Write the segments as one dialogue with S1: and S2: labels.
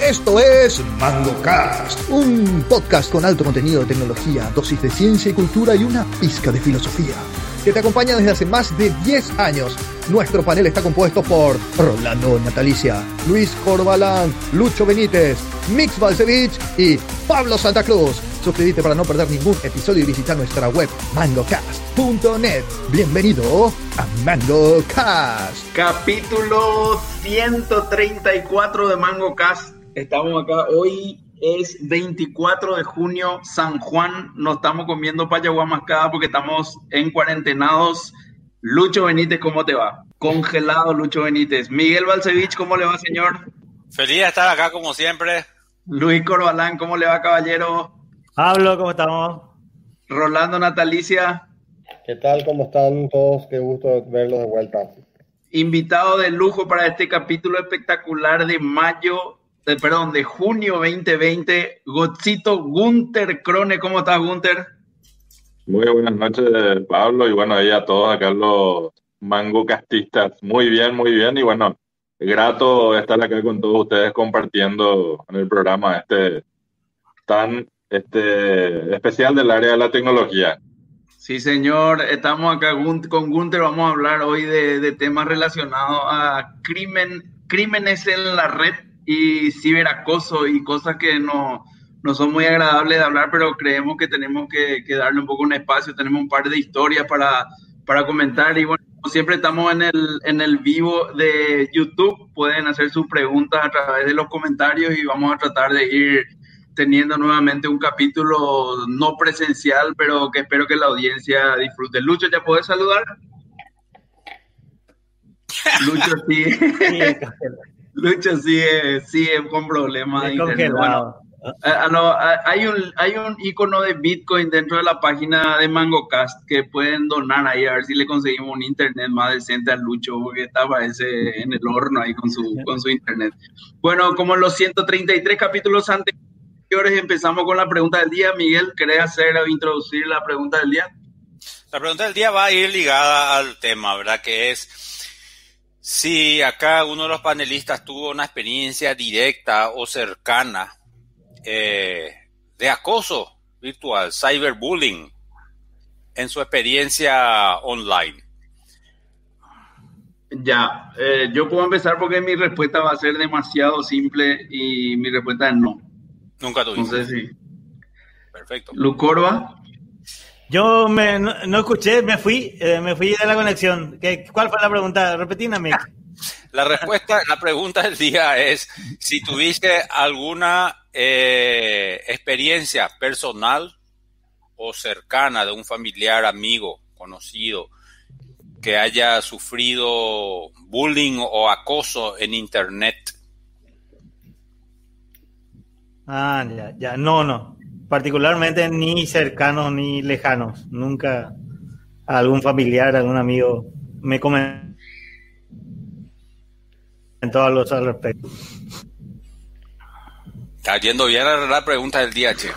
S1: Esto es MangoCast, un podcast con alto contenido de tecnología, dosis de ciencia y cultura y una pizca de filosofía, que te acompaña desde hace más de 10 años. Nuestro panel está compuesto por Rolando Natalicia, Luis Corbalán, Lucho Benítez, Mix Balcevich y Pablo Santa Cruz. Suscríbete para no perder ningún episodio y visita nuestra web mangocast.net. Bienvenido a MangoCast.
S2: Capítulo 134 de MangoCast. Estamos acá hoy es 24 de junio, San Juan. Nos estamos comiendo payaguá mascada porque estamos en cuarentenados. Lucho Benítez, ¿cómo te va? Congelado, Lucho Benítez. Miguel Balcevich, ¿cómo le va, señor?
S3: Feliz de estar acá, como siempre.
S2: Luis Corbalán, ¿cómo le va, caballero?
S4: Pablo, ¿cómo estamos?
S2: Rolando Natalicia.
S5: ¿Qué tal? ¿Cómo están todos? Qué gusto verlos de vuelta.
S2: Invitado de lujo para este capítulo espectacular de mayo, de, perdón, de junio 2020, Gotzito Gunter Crone. ¿Cómo estás, Gunter?
S6: Muy buenas noches, Pablo, y bueno, ahí a todos acá los mango castistas. Muy bien, muy bien, y bueno, grato estar acá con todos ustedes compartiendo en el programa este tan este, especial del área de la tecnología.
S2: Sí, señor, estamos acá con Gunther, vamos a hablar hoy de, temas relacionados a crimen, crímenes en la red y ciberacoso y cosas que no, no son muy agradables de hablar, pero creemos que tenemos que, darle un poco un espacio, tenemos un par de historias para, para comentar y bueno, siempre estamos en el, en el vivo de YouTube, pueden hacer sus preguntas a través de los comentarios y vamos a tratar de ir teniendo nuevamente un capítulo no presencial, pero que espero que la audiencia disfrute. Lucho, ¿ya puedes saludar? Lucho sí. Lucho sigue, sigue con problemas. hay un hay un icono de Bitcoin dentro de la página de MangoCast que pueden donar ahí a ver si le conseguimos un internet más decente a Lucho porque estaba ese en el horno ahí con su con su internet. Bueno, como los 133 capítulos antes empezamos con la pregunta del día. Miguel, ¿querés hacer o introducir la pregunta del día?
S3: La pregunta del día va a ir ligada al tema, ¿verdad? Que es si acá uno de los panelistas tuvo una experiencia directa o cercana eh, de acoso virtual, cyberbullying, en su experiencia online.
S2: Ya, eh, yo puedo empezar porque mi respuesta va a ser demasiado simple y mi respuesta es no.
S3: Nunca tuviste.
S2: No sé si.
S3: Perfecto.
S2: ¿Lucorba?
S4: Yo me, no, escuché, me fui, eh, me fui de la conexión. ¿Qué, ¿Cuál fue la pregunta? Repetíname.
S3: La respuesta, la pregunta del día es si tuviste alguna eh, experiencia personal o cercana de un familiar, amigo, conocido, que haya sufrido bullying o acoso en Internet
S4: Ah, ya, ya. No, no. Particularmente ni cercanos ni lejanos. Nunca algún familiar, algún amigo me comentó algo al respecto.
S3: Está yendo bien la pregunta del día, che.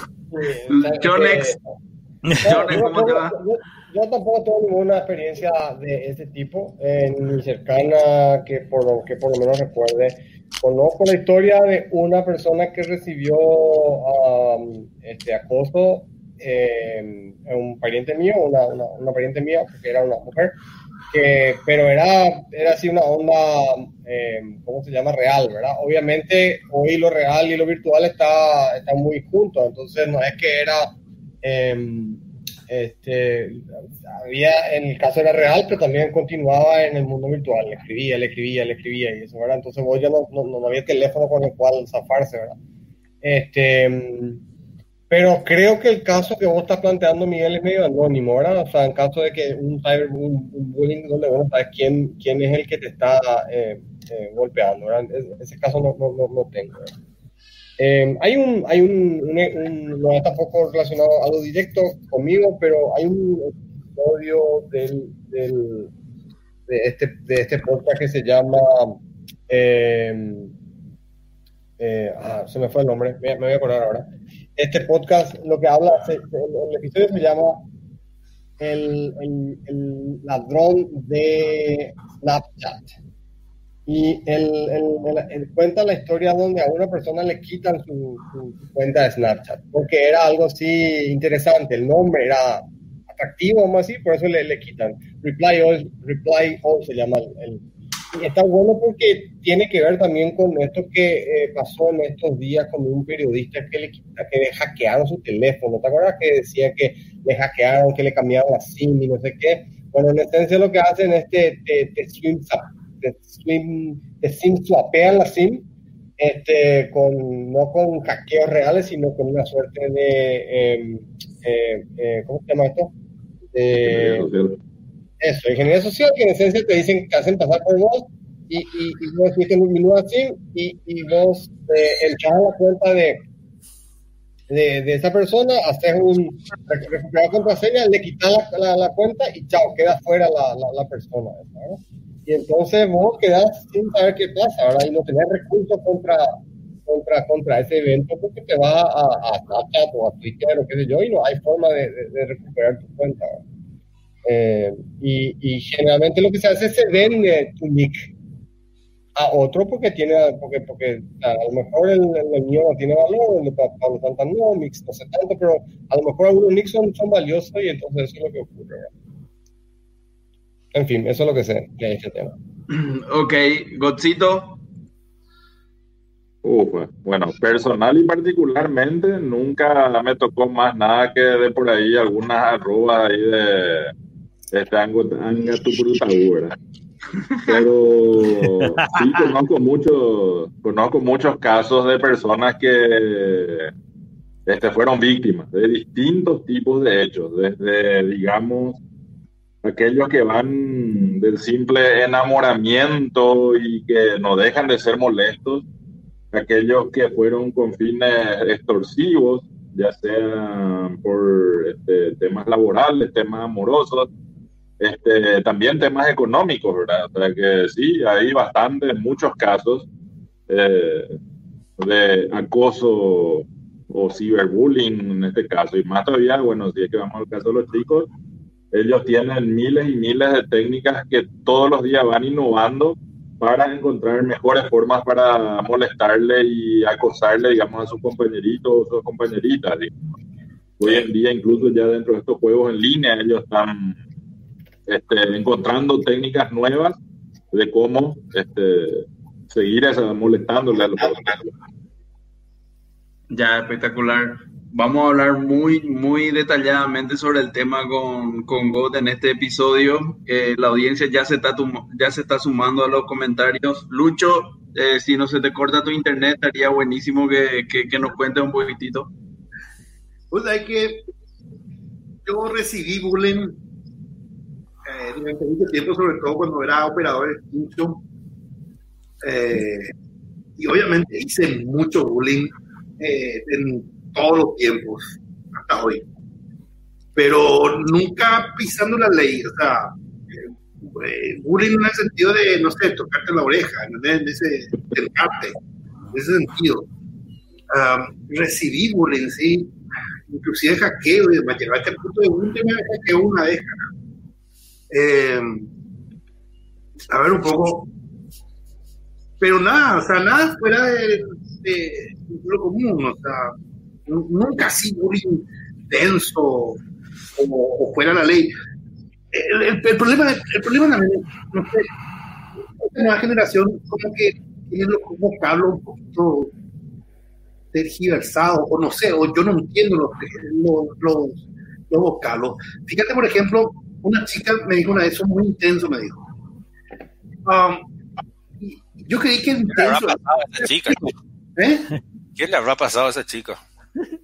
S2: Yo,
S5: ¿cómo te va? Yo, tampoco tengo ninguna experiencia de este tipo, eh, ni cercana que por lo que por lo menos recuerde conozco la historia de una persona que recibió um, este acoso, eh, un pariente mío, una, una, pariente mía, porque era una mujer, que, pero era, era así una onda, eh, ¿cómo se llama? Real, ¿verdad? Obviamente hoy lo real y lo virtual está, está muy juntos, entonces no es que era... Este, había, en el caso era real, pero también continuaba en el mundo virtual, le escribía, le escribía, le escribía y eso, ¿verdad? Entonces vos ya no, no, había teléfono con el cual zafarse, ¿verdad? Este, pero creo que el caso que vos estás planteando, Miguel, es medio anónimo, ¿verdad? O sea, en caso de que un cyber un, bullying donde vos no sabes quién, quién es el que te está eh, eh, golpeando, ¿verdad? ese caso no, no, no tengo, ¿verdad? Eh, hay un, hay un, no está tampoco relacionado a algo directo conmigo, pero hay un episodio del, de, este, de este podcast que se llama, eh, eh, ah, se me fue el nombre, me, voy a acordar ahora. Este podcast lo que habla, el, episodio se llama el, el, el ladrón de Snapchat. Y él, cuenta la historia donde a una persona le quitan su, cuenta de Snapchat, porque era algo así interesante, el nombre era atractivo, vamos así, por eso le, le quitan. Reply All, Reply All se llama el, y está bueno porque tiene que ver también con esto que eh, pasó en estos días con un periodista que le, que le hackearon su teléfono. ¿Te acuerdas que decía que le hackearon, que le cambiaron la SIM y no sé qué? Bueno, en esencia lo que hacen es que te, te, te, SIM swapean la SIM, este, con, no con hackeos reales, sino con una suerte de, em, eh, eh, ¿cómo se llama esto? De, eso, ingeniería social, que en esencia te dicen que hacen pasar por vos y, y, y vos hiciste un minuto así y, y vos eh, echas la cuenta de, de, de, esa persona, haces un recuperar contraseña, le quitas la, la, cuenta y chao, queda fuera la, la, persona. Y entonces vos quedás sin saber qué pasa, ¿verdad? Y no tenés recursos contra, contra, contra ese evento porque te va a, a Snapchat o a Twitter o qué sé yo y no hay forma de, de, recuperar tu cuenta. ¿verdad? Eh, y, generalmente lo que se hace es se vende tu nick a otro porque tiene, porque, porque a lo mejor el, el, mío no tiene valor, el de Pablo Santana no, no sé tanto, pero a lo mejor algunos nicks son, valiosos y entonces eso es lo que ocurre. En fin, eso es lo que sé de este tema.
S2: Ok, Godzito.
S6: bueno, personal y particularmente nunca me tocó más nada que de por ahí algunas arrobas ahí de este, anga, tu fruta, ¿verdad? Pero sí conozco muchos, conozco muchos casos de personas que este, fueron víctimas de distintos tipos de hechos, desde, digamos, aquellos que van del simple enamoramiento y que no dejan de ser molestos, aquellos que fueron con fines extorsivos, ya sea por este, temas laborales, temas amorosos, este, también temas económicos, ¿verdad? O sea que sí, hay bastantes, muchos casos eh, de acoso o ciberbullying en este caso. Y más todavía, bueno, si es que vamos al caso de los chicos, ellos tienen miles y miles de técnicas que todos los días van innovando para encontrar mejores formas para molestarle y acosarle, digamos, a sus compañeritos o sus compañeritas. Hoy en día, incluso ya dentro de estos juegos en línea, ellos están este, encontrando técnicas nuevas de cómo este, seguir esa, molestándole a los
S2: Ya, espectacular. Vamos a hablar muy, muy detalladamente sobre el tema con, con God en este episodio. Eh, la audiencia ya se, está ya se está sumando a los comentarios. Lucho, eh, si no se te corta tu internet, estaría buenísimo que, que, nos cuentes un poquitito.
S7: Pues hay que yo recibí bullying durante mucho tiempo, sobre todo cuando era operador de. Eh, y obviamente hice mucho bullying eh, en todos los tiempos, hasta hoy. Pero nunca pisando la ley, o sea, eh, bullying en el sentido de, no sé, tocarte la oreja, en ese, en ese sentido. recibí bullying, sí, inclusive hackeo, llevaste al punto de bullying, me hackeó una vez, eh, a ver un poco. Pero nada, o sea, nada fuera de, lo común, o sea, nunca así muy denso o, o, fuera la ley. El, el, problema, el problema también, no sé, esta nueva generación como que tiene los vocablos un poquito tergiversados, o no sé, o yo no entiendo los, los, los, los vocablos. Fíjate, por ejemplo, una chica me dijo una vez, eso muy intenso, me dijo. Um, yo creí que intenso.
S3: ¿Qué le habrá pasado a esa chica?
S7: ¿Eh?
S3: ¿Qué le habrá pasado a esa chica?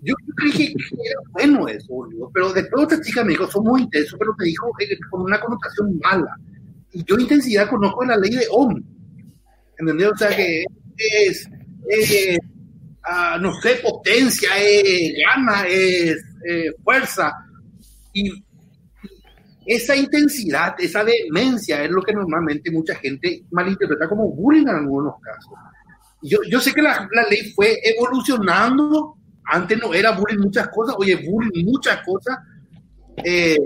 S7: Yo creí que era bueno eso, pero después otra chica me dijo, son muy intensos, pero me dijo eh, con una connotación mala. Y yo intensidad conozco la ley de Ohm. ¿Entendés? O sea que es, ah, no sé, potencia, es gana, es fuerza. Y esa intensidad, esa demencia es lo que normalmente mucha gente malinterpreta como bullying en algunos casos. Yo, yo sé que la, la ley fue evolucionando, antes no era bullying muchas cosas, oye, bullying muchas cosas. Eh,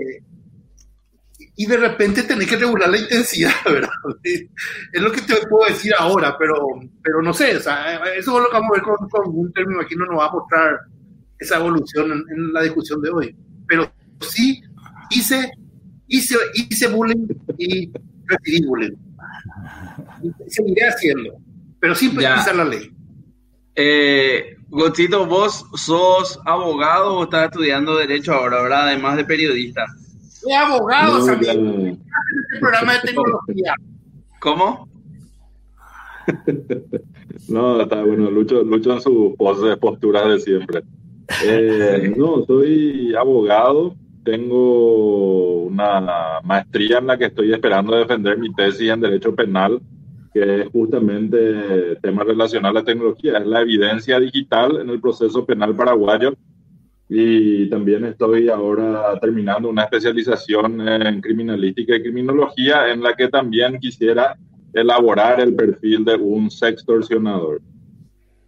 S7: y de repente tenés que regular la intensidad, ¿verdad? Es lo que te puedo decir ahora, pero, pero no sé, o sea, eso es lo que vamos a ver con, con Gunther, me imagino nos va a mostrar esa evolución en, la discusión de hoy. Pero sí hice, hice, hice bullying y recibí bullying. Seguiré haciendo, pero sin pensar la ley.
S2: Eh, vos sos abogado o estás estudiando Derecho ahora, ¿verdad? Además de periodista.
S7: Soy abogado, en este programa de tecnología.
S2: ¿Cómo?
S6: no, está bueno, Lucho, Lucho en sus posturas de siempre. Eh, no, soy abogado, tengo una maestría en la que estoy esperando defender mi tesis en Derecho Penal, que es justamente tema relacionado a la tecnología, es la evidencia digital en el proceso penal paraguayo. Y también estoy ahora terminando una especialización en criminalística y criminología, en la que también quisiera elaborar el perfil de un sextorsionador.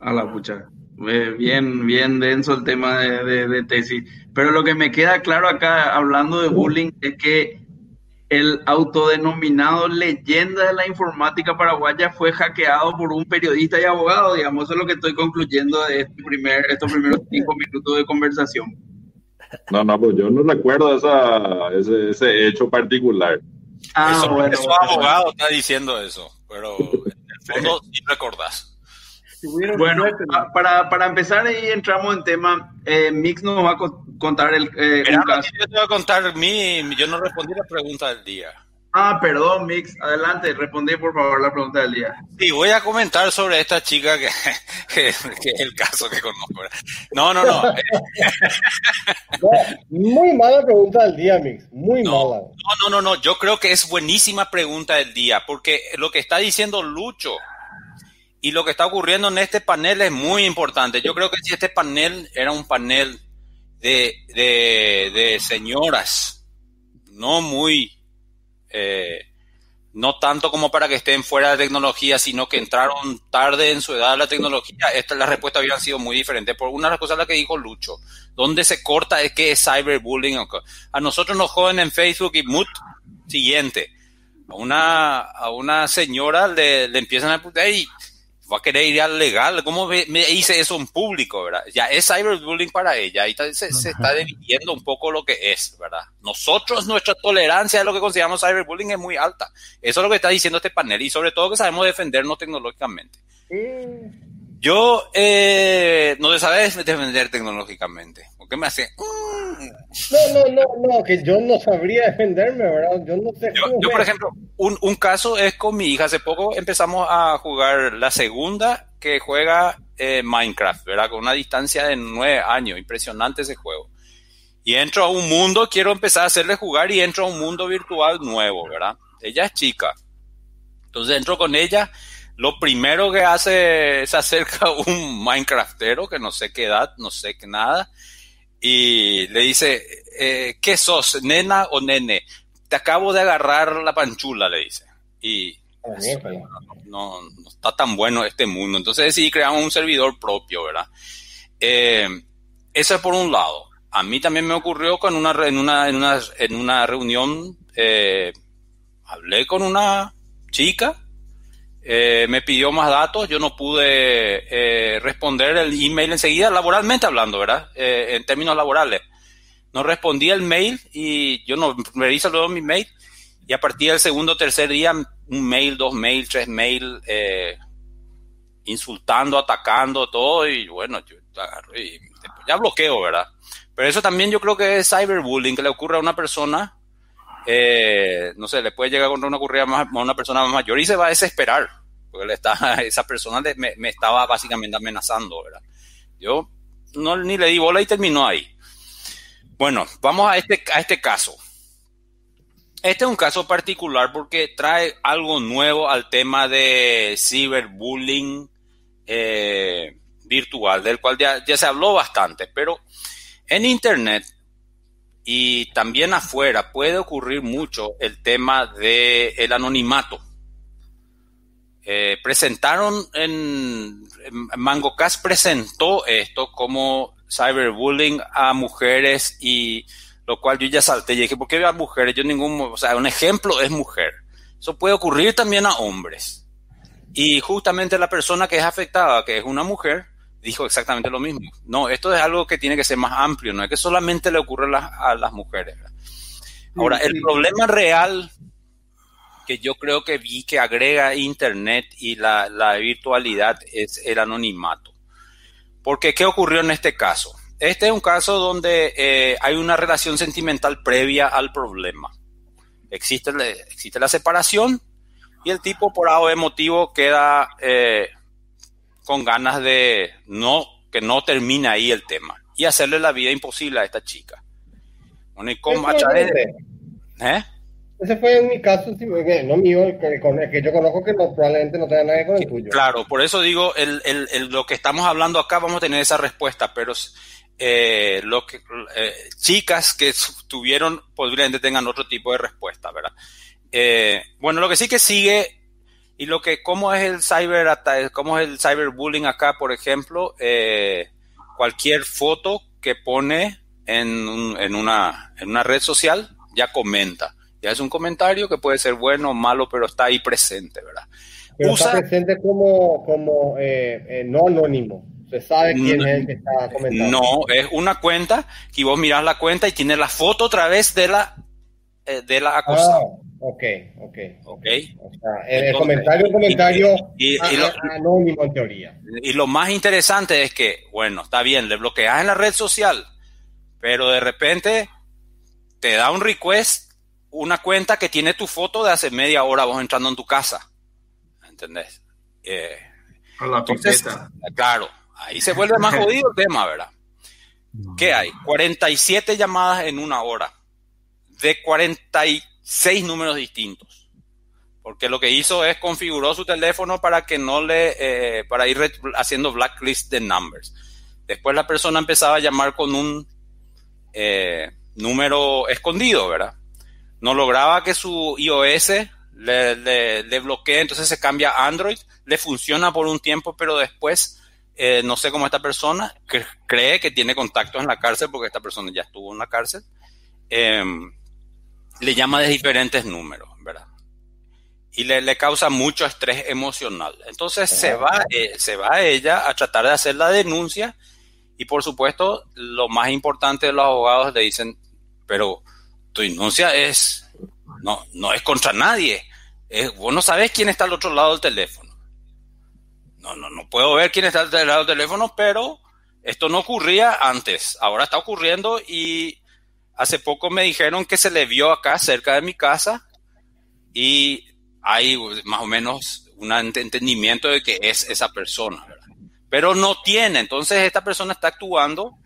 S2: A la pucha. Eh, bien, bien denso el tema de, tesis. Pero lo que me queda claro acá, hablando de bullying, es que el autodenominado leyenda de la informática paraguaya fue hackeado por un periodista y abogado, digamos, eso es lo que estoy concluyendo de este primer, estos primeros cinco minutos de conversación.
S6: No, no, pues yo no recuerdo esa, ese, ese hecho particular.
S3: Ah, eso, bueno, abogado está diciendo eso, pero en el fondo sí recordás.
S2: Bueno, para, para, empezar y entramos en tema, eh, Mix nos va a contar el
S3: eh, caso. Yo te voy a contar mi, yo no respondí la pregunta del día.
S2: Ah, perdón, Mix, adelante, respondí por favor la pregunta del día.
S3: Sí, voy a comentar sobre esta chica que, que, es el caso que conozco. No, no, no.
S5: muy mala pregunta del día, Mix, muy mala.
S3: No, no, no, no, yo creo que es buenísima pregunta del día, porque lo que está diciendo Lucho y lo que está ocurriendo en este panel es muy importante. Yo creo que si este panel era un panel de, de, señoras, no muy, eh, no tanto como para que estén fuera de tecnología, sino que entraron tarde en su edad a la tecnología, esta, la respuesta hubiera sido muy diferente. Por una de las cosas la que dijo Lucho, donde se corta es que es cyberbullying. A nosotros nos joden en Facebook y mood siguiente. A una, a una señora le, le empiezan a putear y va a querer ir al legal. ¿Cómo me, hice eso en público, verdad? Ya es cyberbullying para ella. Ahí se, está dividiendo un poco lo que es, ¿verdad? Nosotros, nuestra tolerancia de lo que consideramos cyberbullying es muy alta. Eso es lo que está diciendo este panel y sobre todo que sabemos defendernos tecnológicamente. Yo eh, no se sabe defender tecnológicamente. ¿Por qué me hace?
S5: No, no, no, no, que yo no sabría defenderme, ¿verdad? Yo no sé.
S3: Yo, por ejemplo, un, un, caso es con mi hija. Hace poco empezamos a jugar la segunda que juega eh, Minecraft, ¿verdad? Con una distancia de nueve años. Impresionante ese juego. Y entro a un mundo, quiero empezar a hacerle jugar y entro a un mundo virtual nuevo, ¿verdad? Ella es chica. Entonces entro con ella. Lo primero que hace se acerca un Minecraftero que no sé qué edad, no sé qué nada y le dice, eh, ¿qué sos, nena o nene? Te acabo de agarrar la panchula, le dice. Y no, está tan bueno este mundo. Entonces decidí crear un servidor propio, ¿verdad? Eh, eso es por un lado. A mí también me ocurrió con una, en, una, en, una, en una reunión, eh, hablé con una chica eh, me pidió más datos, yo no pude eh, responder el email enseguida, laboralmente hablando, ¿verdad? Eh, en términos laborales. No respondí el mail y yo no hice luego mi mail y a partir del segundo o tercer día, un mail, dos mail, tres mail, insultando, atacando, todo y bueno, yo ya bloqueo, ¿verdad? Pero eso también yo creo que es cyberbullying que le ocurre a una persona eh, no sé, le puede llegar contra una ocurrida a una persona más mayor y se va a desesperar, porque le está, esa persona me, me, estaba básicamente amenazando, ¿verdad? Yo no, ni le di bola y terminó ahí. Bueno, vamos a este, a este caso. Este es un caso particular porque trae algo nuevo al tema de ciberbullying eh, virtual, del cual ya, ya se habló bastante, pero en Internet y también afuera puede ocurrir mucho el tema del el anonimato. Eh, presentaron en, MangoCast presentó esto como cyberbullying a mujeres y lo cual yo ya salté y dije, ¿por qué a mujeres? Yo ningún, o sea, un ejemplo es mujer. Eso puede ocurrir también a hombres. Y justamente la persona que es afectada, que es una mujer, dijo exactamente lo mismo. No, esto es algo que tiene que ser más amplio, no es que solamente le ocurre a, las mujeres. Ahora, el problema real que yo creo que vi que agrega Internet y la, la virtualidad es el anonimato. Porque, ¿qué ocurrió en este caso? Este es un caso donde eh, hay una relación sentimental previa al problema. Existe, existe la separación y el tipo por algo emotivo queda eh, con ganas de no que no termine ahí el tema y hacerle la vida imposible a esta chica.
S5: Bueno, y ¿Eh? Ese fue en mi caso, no mío, que, que yo conozco que probablemente no tenga nada con el tuyo.
S3: Claro, por eso digo, el, el, lo que estamos hablando acá vamos a tener esa respuesta, pero eh, lo que, eh, chicas que tuvieron posiblemente tengan otro tipo de respuesta, ¿verdad? Eh, bueno, lo que sí que sigue y lo que, cómo es el cyber, cómo es el cyberbullying acá, por ejemplo, cualquier foto que pone en, en, una, en una red social ya comenta. Ya es un comentario que puede ser bueno o malo, pero está ahí presente, ¿verdad?
S5: Pero está presente como, como no anónimo sabe quién es el que está comentando.
S3: No, es una cuenta que vos mirás la cuenta y tiene la foto otra vez de la, eh, de la acosada. Ah,
S5: ok, ok. ok. O sea, el comentario, comentario y, lo, anónimo en teoría.
S3: Y lo más interesante es que, bueno, está bien, le bloqueas en la red social, pero de repente te da un request, una cuenta que tiene tu foto de hace media hora vos entrando en tu casa. ¿Entendés?
S2: Eh, a la entonces,
S3: Claro, Ahí se vuelve más jodido el tema, ¿verdad? ¿Qué hay? 47 llamadas en una hora de 46 números distintos. Porque lo que hizo es configuró su teléfono para que no le, eh, para ir haciendo blacklist de numbers. Después la persona empezaba a llamar con un eh, número escondido, ¿verdad? No lograba que su iOS le, le, le bloquee, entonces se cambia a Android, le funciona por un tiempo, pero después eh, no sé cómo esta persona cree que tiene contactos en la cárcel, porque esta persona ya estuvo en la cárcel, em, le llama de diferentes números, ¿verdad? Y le, causa mucho estrés emocional. Entonces se va, eh, se va ella a tratar de hacer la denuncia y por supuesto lo más importante de los abogados le dicen, pero tu denuncia es, no, no es contra nadie. Es, vos no sabes quién está al otro lado del teléfono no, no, no puedo ver quién está al lado del teléfono, pero esto no ocurría antes, ahora está ocurriendo y hace poco me dijeron que se le vio acá cerca de mi casa y hay más o menos un entendimiento de que es esa persona, pero no tiene, entonces esta persona está actuando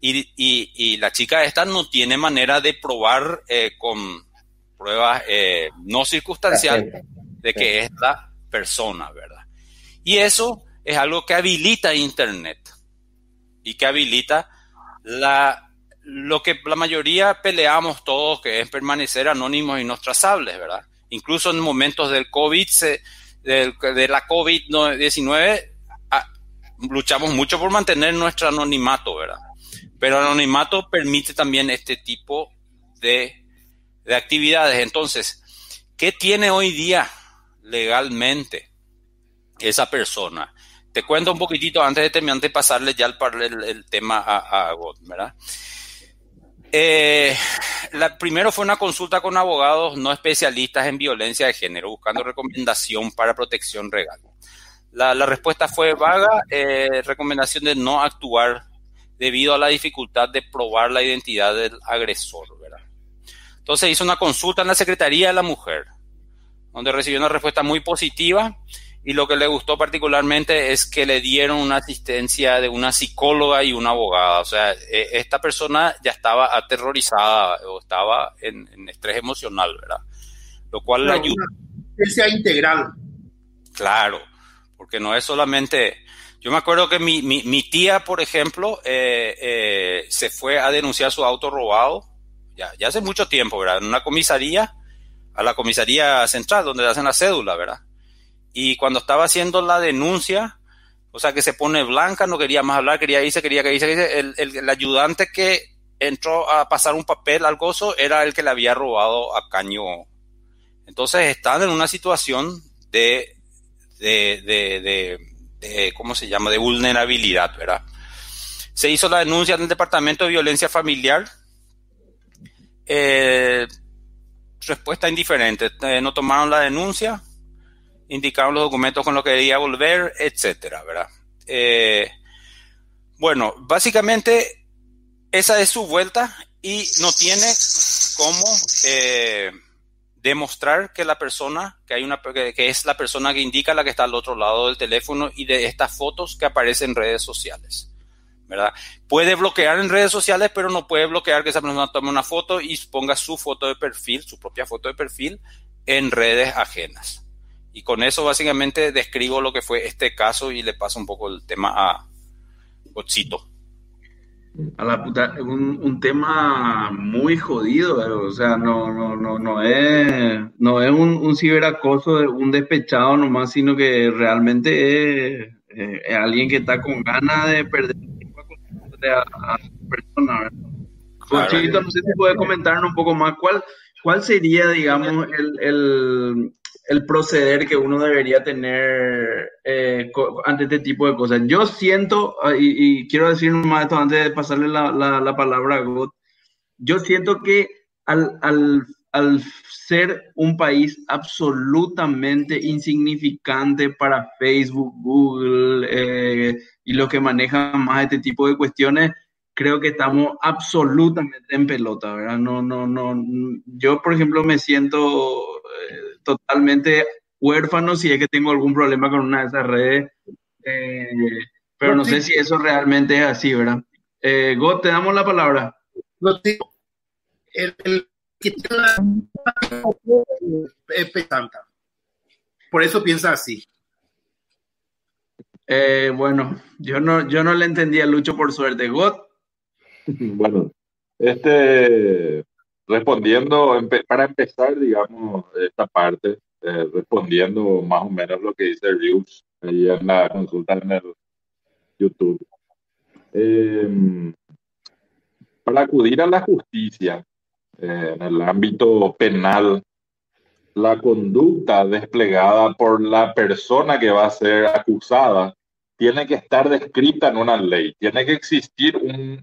S3: y, y, la chica esta no tiene manera de probar eh, con pruebas eh, no circunstanciales de que es la persona, ¿verdad? Y eso es algo que habilita Internet y que habilita la, lo que la mayoría peleamos todos, que es permanecer anónimos y no trazables, ¿verdad? Incluso en momentos del COVID, de, la COVID-19, ah, luchamos mucho por mantener nuestro anonimato, ¿verdad? Pero el anonimato permite también este tipo de, de actividades. Entonces, ¿qué tiene hoy día legalmente esa persona. Te cuento un poquitito antes de terminar de pasarle ya el, el, tema a, a God, ¿verdad? Eh, la, primero fue una consulta con abogados no especialistas en violencia de género, buscando recomendación para protección legal. La, respuesta fue vaga, eh, recomendación de no actuar debido a la dificultad de probar la identidad del agresor. Entonces hizo una consulta en la Secretaría de la Mujer, donde recibió una respuesta muy positiva y lo que le gustó particularmente es que le dieron una asistencia de una psicóloga y una abogada. O sea, e, esta persona ya estaba aterrorizada o estaba en, estrés emocional, ¿verdad? Lo cual le ayuda.
S7: Una integral.
S3: Claro, porque no es solamente... Yo me acuerdo que mi, mi, tía, por ejemplo, eh, eh, se fue a denunciar su auto robado, ya, ya hace mucho tiempo, ¿verdad? En una comisaría, a la comisaría central, donde hacen la cédula, ¿verdad? Y cuando estaba haciendo la denuncia, o sea, que se pone blanca, no quería más hablar, quería irse, quería que irse, el, el, ayudante que entró a pasar un papel al gozo era el que le había robado a Caño. Entonces están en una situación de, de, de, de, ¿cómo se llama?, de vulnerabilidad, ¿verdad? Se hizo la denuncia en el Departamento de Violencia Familiar. Eh, respuesta indiferente. Eh, no tomaron la denuncia, indicaron los documentos con los que debía volver, etcétera, ¿verdad? Eh, bueno, básicamente esa es su vuelta y no tiene cómo eh, demostrar que la persona, que hay una que es la persona que indica la que está al otro lado del teléfono y de estas fotos que aparecen en redes sociales. ¿verdad? Puede bloquear en redes sociales, pero no puede bloquear que esa persona tome una foto y ponga su foto de perfil, su propia foto de perfil, en redes ajenas. Y con eso básicamente describo lo que fue este caso y le paso un poco el tema a Ochito.
S2: A la puta, un, un tema muy jodido, o sea, no, no, no, no es, no es un, un ciberacoso de un despechado nomás, sino que realmente es, es alguien que está con ganas de perder a, a persona. Claro. no sé si puede comentarnos un poco más cuál, cuál sería, digamos, el, el, el proceder que uno debería tener eh, ante este tipo de cosas. Yo siento, ah, y, quiero decir más esto antes de pasarle la, la, la palabra a God, yo siento que al, al, al ser un país absolutamente insignificante para Facebook, Google eh, y los que manejan más este tipo de cuestiones, creo que estamos absolutamente en pelota, ¿verdad? No, no, no. Yo, por ejemplo, me siento eh, totalmente huérfano si es que tengo algún problema con una de esas redes, eh, pero no sé si eso realmente es así, ¿verdad? Eh, te damos la palabra.
S7: El, el que tiene pesanta. Por eso piensa así.
S2: Eh, bueno, yo no, yo no le entendía a Lucho por suerte. God.
S6: Bueno, este, respondiendo, para empezar, digamos, esta parte, eh, respondiendo más o menos lo que dice Rius ahí en la consulta en el YouTube. Eh, para acudir a la justicia eh, en el ámbito penal, la conducta desplegada por la persona que va a ser acusada tiene que estar descrita en una ley, tiene que existir un,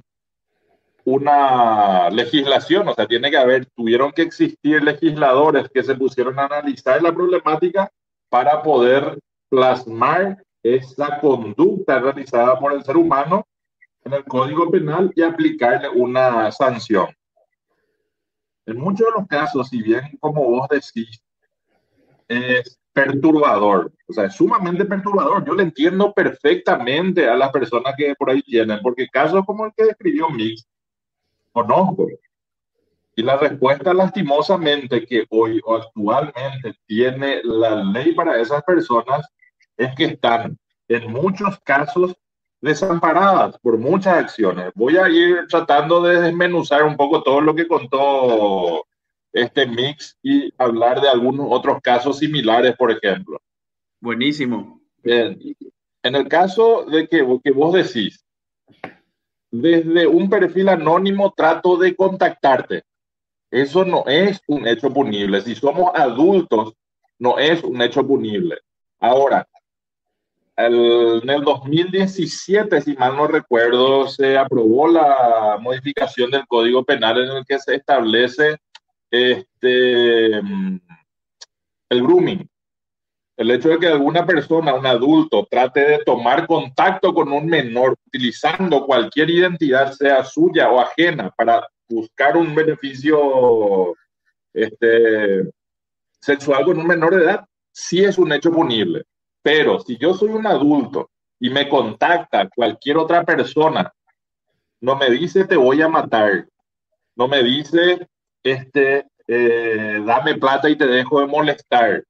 S6: una legislación, o sea, tiene que haber, tuvieron que existir legisladores que se pusieron a analizar la problemática para poder plasmar esa conducta realizada por el ser humano en el Código Penal y aplicarle una sanción. En muchos de los casos, si bien como vos decís, es perturbador, o sea, es sumamente perturbador. Yo le entiendo perfectamente a las personas que por ahí tienen, porque casos como el que describió Mix, conozco. Y la respuesta lastimosamente que hoy o actualmente tiene la ley para esas personas es que están en muchos casos desamparadas por muchas acciones. Voy a ir tratando de desmenuzar un poco todo lo que contó este mix y hablar de algunos otros casos similares, por ejemplo.
S2: Buenísimo.
S6: Bien. En el caso de que, que vos decís, desde un perfil anónimo trato de contactarte. Eso no es un hecho punible. Si somos adultos, no es un hecho punible. Ahora, el, en el 2017, si mal no recuerdo, se aprobó la modificación del Código Penal en el que se establece este, el grooming. El hecho de que alguna persona, un adulto, trate de tomar contacto con un menor utilizando cualquier identidad, sea suya o ajena, para buscar un beneficio este, sexual con un menor de edad, sí es un hecho punible. Pero si yo soy un adulto y me contacta cualquier otra persona, no me dice te voy a matar, no me dice este, eh, dame plata y te dejo de molestar,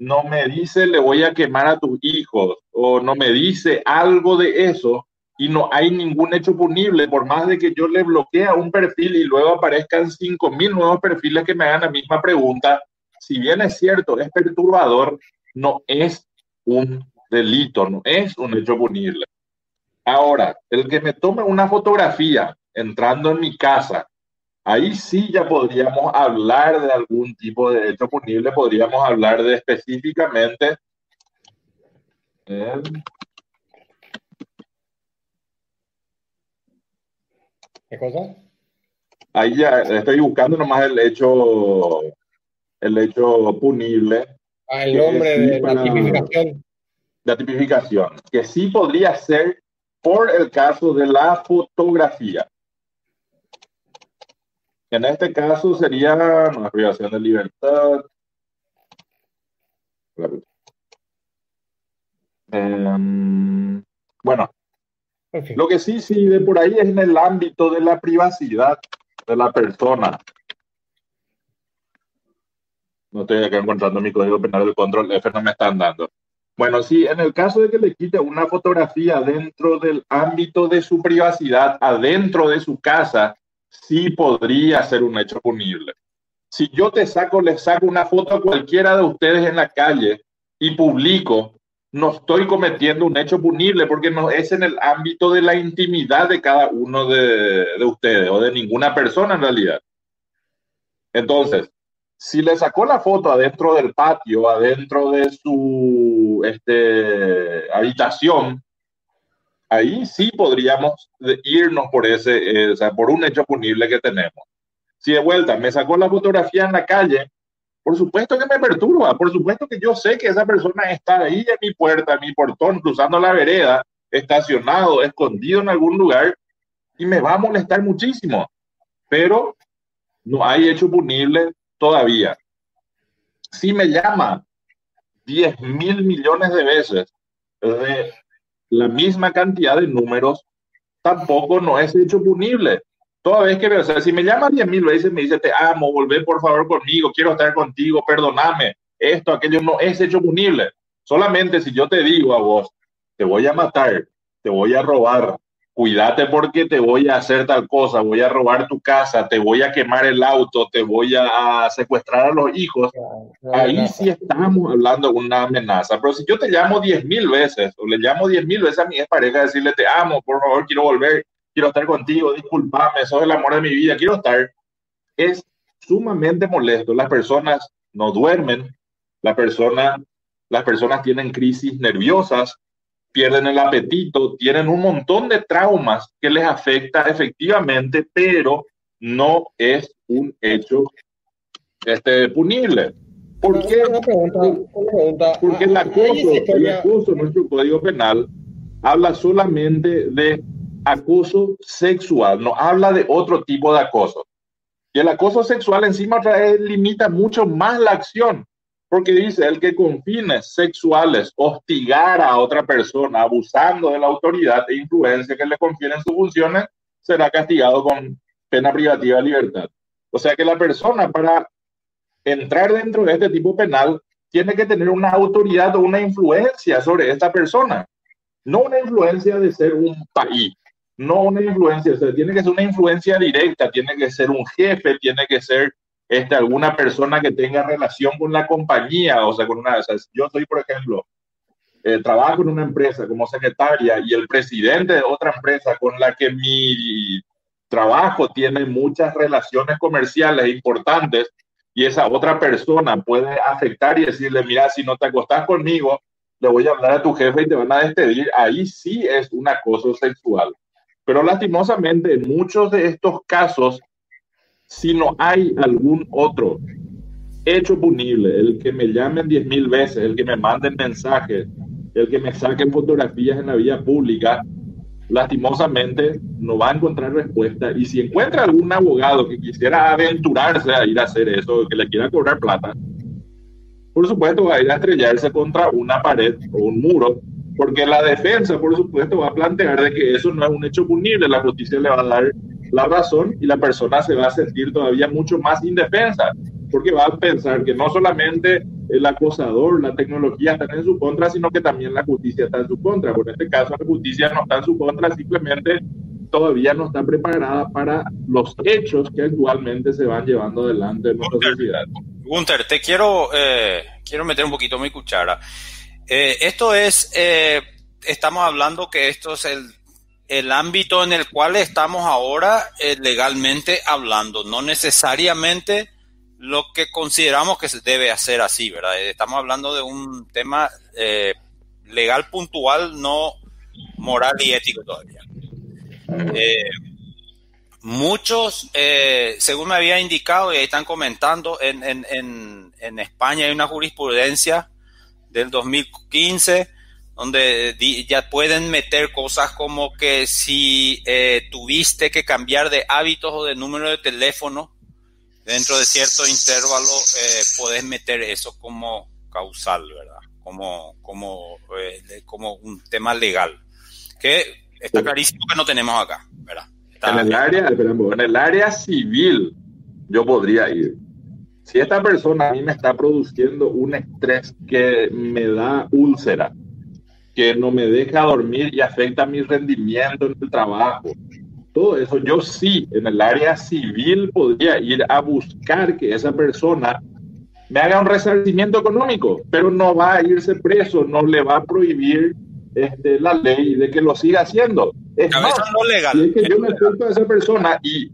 S6: no me dice le voy a quemar a tus hijos o no me dice algo de eso y no hay ningún hecho punible, por más de que yo le bloquee a un perfil y luego aparezcan cinco mil nuevos perfiles que me hagan la misma pregunta, si bien es cierto, es perturbador, no es un delito, no es un hecho punible. Ahora, el que me tome una fotografía entrando en mi casa, ahí sí ya podríamos hablar de algún tipo de hecho punible, podríamos hablar de específicamente... Eh,
S5: ¿Qué cosa?
S6: Ahí ya estoy buscando nomás el hecho, el hecho punible.
S5: Ah, el nombre de la tipificación.
S6: La tipificación, que sí podría ser por el caso de la fotografía. En este caso sería una privación de libertad. Em, bueno, lo que sí, sí, de por ahí es en el ámbito de la privacidad de la persona. No estoy acá encontrando mi código penal del control F, no me están dando. Bueno, sí, en el caso de que le quite una fotografía dentro del ámbito de su privacidad, adentro de su casa, sí podría ser un hecho punible. Si yo te saco, le saco una foto a cualquiera de ustedes en la calle y publico, no estoy cometiendo un hecho punible porque no es en el ámbito de la intimidad de cada uno de, de ustedes o de ninguna persona en realidad. Entonces, si le sacó la foto adentro del patio, adentro de su este, habitación, ahí sí podríamos irnos por ese, eh, o sea, por un hecho punible que tenemos. Si de vuelta me sacó la fotografía en la calle, por supuesto que me perturba, por supuesto que yo sé que esa persona está ahí en mi puerta, en mi portón, cruzando la vereda, estacionado, escondido en algún lugar, y me va a molestar muchísimo. Pero no hay hecho punible todavía. Si me llama 10 mil millones de veces de la misma cantidad de números, tampoco no es hecho punible. Toda vez que o sea, si me llama 10 mil veces, me dice, te amo, volvé por favor conmigo, quiero estar contigo, perdóname, esto, aquello, no es hecho punible. Solamente si yo te digo a vos, te voy a matar, te voy a robar, cuídate porque te voy a hacer tal cosa, voy a robar tu casa, te voy a quemar el auto, te voy a secuestrar a los hijos, ahí sí estamos hablando de una amenaza. Pero si yo te llamo diez mil veces o le llamo diez mil veces a mi pareja, decirle te amo, por favor, quiero volver, quiero estar contigo, discúlpame, sos el amor de mi vida, quiero estar, es sumamente molesto. Las personas no duermen, la persona, las personas tienen crisis nerviosas, pierden el apetito, tienen un montón de traumas que les afecta efectivamente, pero no es un hecho este, punible. ¿Por qué? Porque el acoso, el acoso en nuestro código penal habla solamente de acoso sexual, no habla de otro tipo de acoso. Y el acoso sexual encima otra vez limita mucho más la acción porque dice el que con fines sexuales hostigara a otra persona abusando de la autoridad e influencia que le confieren sus funciones será castigado con pena privativa de libertad. O sea que la persona para entrar dentro de este tipo penal tiene que tener una autoridad o una influencia sobre esta persona. No una influencia de ser un país, no una influencia, o sea, tiene que ser una influencia directa, tiene que ser un jefe, tiene que ser este, alguna persona que tenga relación con la compañía, o sea, con una, o sea, yo soy, por ejemplo, eh, trabajo en una empresa como secretaria y el presidente de otra empresa con la que mi trabajo tiene muchas relaciones comerciales importantes y esa otra persona puede afectar y decirle, mira, si no te acostás conmigo, le voy a hablar a tu jefe y te van a despedir, ahí sí es un acoso sexual. Pero lastimosamente en muchos de estos casos si no hay algún otro hecho punible, el que me llamen diez mil veces, el que me manden mensajes, el que me saquen fotografías en la vía pública, lastimosamente no va a encontrar respuesta. Y si encuentra algún abogado que quisiera aventurarse a ir a hacer eso, que le quiera cobrar plata, por supuesto va a ir a estrellarse contra una pared o un muro, porque la defensa, por supuesto, va a plantear de que eso no es un hecho punible, la justicia le va a dar la razón y la persona se va a sentir todavía mucho más indefensa, porque va a pensar que no solamente el acosador, la tecnología están en su contra, sino que también la justicia está en su contra. Por este caso, la justicia no está en su contra, simplemente todavía no está preparada para los hechos que actualmente se van llevando adelante en nuestra sociedad.
S3: Gunter, te quiero, eh, quiero meter un poquito mi cuchara. Eh, esto es, eh, estamos hablando que esto es el el ámbito en el cual estamos ahora eh, legalmente hablando, no necesariamente lo que consideramos que se debe hacer así, ¿verdad? Estamos hablando de un tema eh, legal puntual, no moral y ético todavía. Eh, muchos, según me había indicado y ahí están comentando, en, en, en España hay una jurisprudencia del 2015 donde ya pueden meter cosas como que si eh, tuviste que cambiar de hábitos o de número de teléfono dentro de cierto intervalo, eh, puedes meter eso como causal, ¿verdad? Como, como, eh, como un tema legal. Que está clarísimo que no tenemos acá, ¿verdad?
S6: en, el área, en el área civil yo podría ir. Si esta persona a mí me está produciendo un estrés que me da úlcera, que no me deja dormir y afecta mi rendimiento en el trabajo. Todo eso yo sí, en el área civil podría ir a buscar que esa persona me haga un resarcimiento económico, pero no va a irse preso, no le va a prohibir este, la ley de que lo siga haciendo. Es más, no legal. Si es que yo me a esa persona y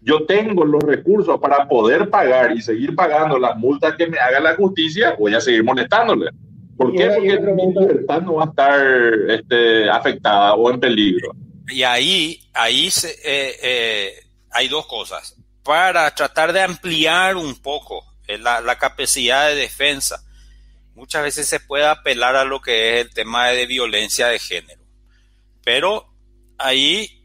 S6: yo tengo los recursos para poder pagar y seguir pagando las multas que me haga la justicia, voy a seguir molestándole. ¿Por qué? Porque mi libertad no va a estar este, afectada o en peligro.
S3: Y ahí, ahí se, eh, eh, hay dos cosas. Para tratar de ampliar un poco eh, la, la, capacidad de defensa, muchas veces se puede apelar a lo que es el tema de violencia de género. Pero ahí